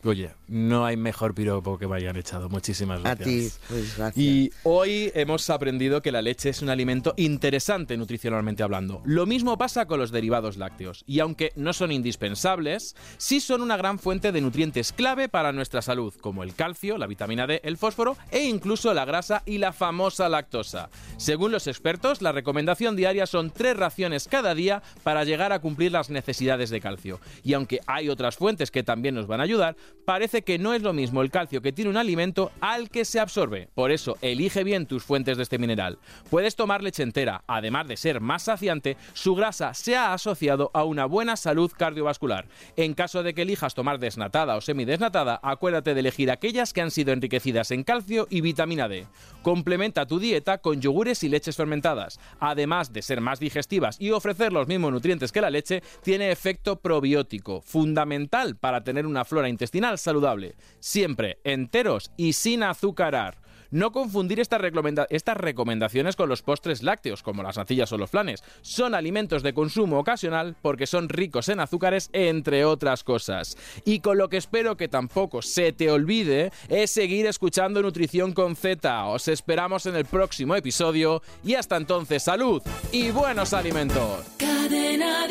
Oye, no hay mejor piropo que me hayan echado. Muchísimas A gracias. ti, pues gracias. Y hoy hemos aprendido que la leche es un alimento interesante nutricionalmente hablando. Lo mismo pasa con los derivados lácteos. Y aunque no son indispensables, sí son una gran fuente de nutrientes clave para nuestra salud, como el calcio, la vitamina D, el fósforo e incluso la grasa y la famosa lactosa. Según los expertos, la recomendación diaria son tres raciones cada día para llegar a cumplir las necesidades de calcio. Y aunque hay otras fuentes que también nos van a ayudar, parece que no es lo mismo el calcio que tiene un alimento al que se absorbe. Por eso, elige bien tus fuentes de este mineral. Puedes tomar leche entera, además de ser más saciante, su grasa se ha asociado a una buena salud cardiovascular. En caso de que elijas tomar desnatada o semidesnatada, acuérdate de elegir aquellas que han sido enriquecidas en calcio y vitamina D. Complementa tu dieta con yogures y leches fermentadas. Además de ser más digestivas y ofrecer los mismos nutrientes que la leche, tiene efecto probiótico, fundamental para tener una flora intestinal saludable. Siempre enteros y sin azucarar. No confundir estas, recomenda- estas recomendaciones con los postres lácteos, como las nacillas o los flanes. Son alimentos de consumo ocasional porque son ricos en azúcares, entre otras cosas. Y con lo que espero que tampoco se te olvide es seguir escuchando Nutrición con Z. Os esperamos en el próximo episodio y hasta entonces salud y buenos alimentos. Cadena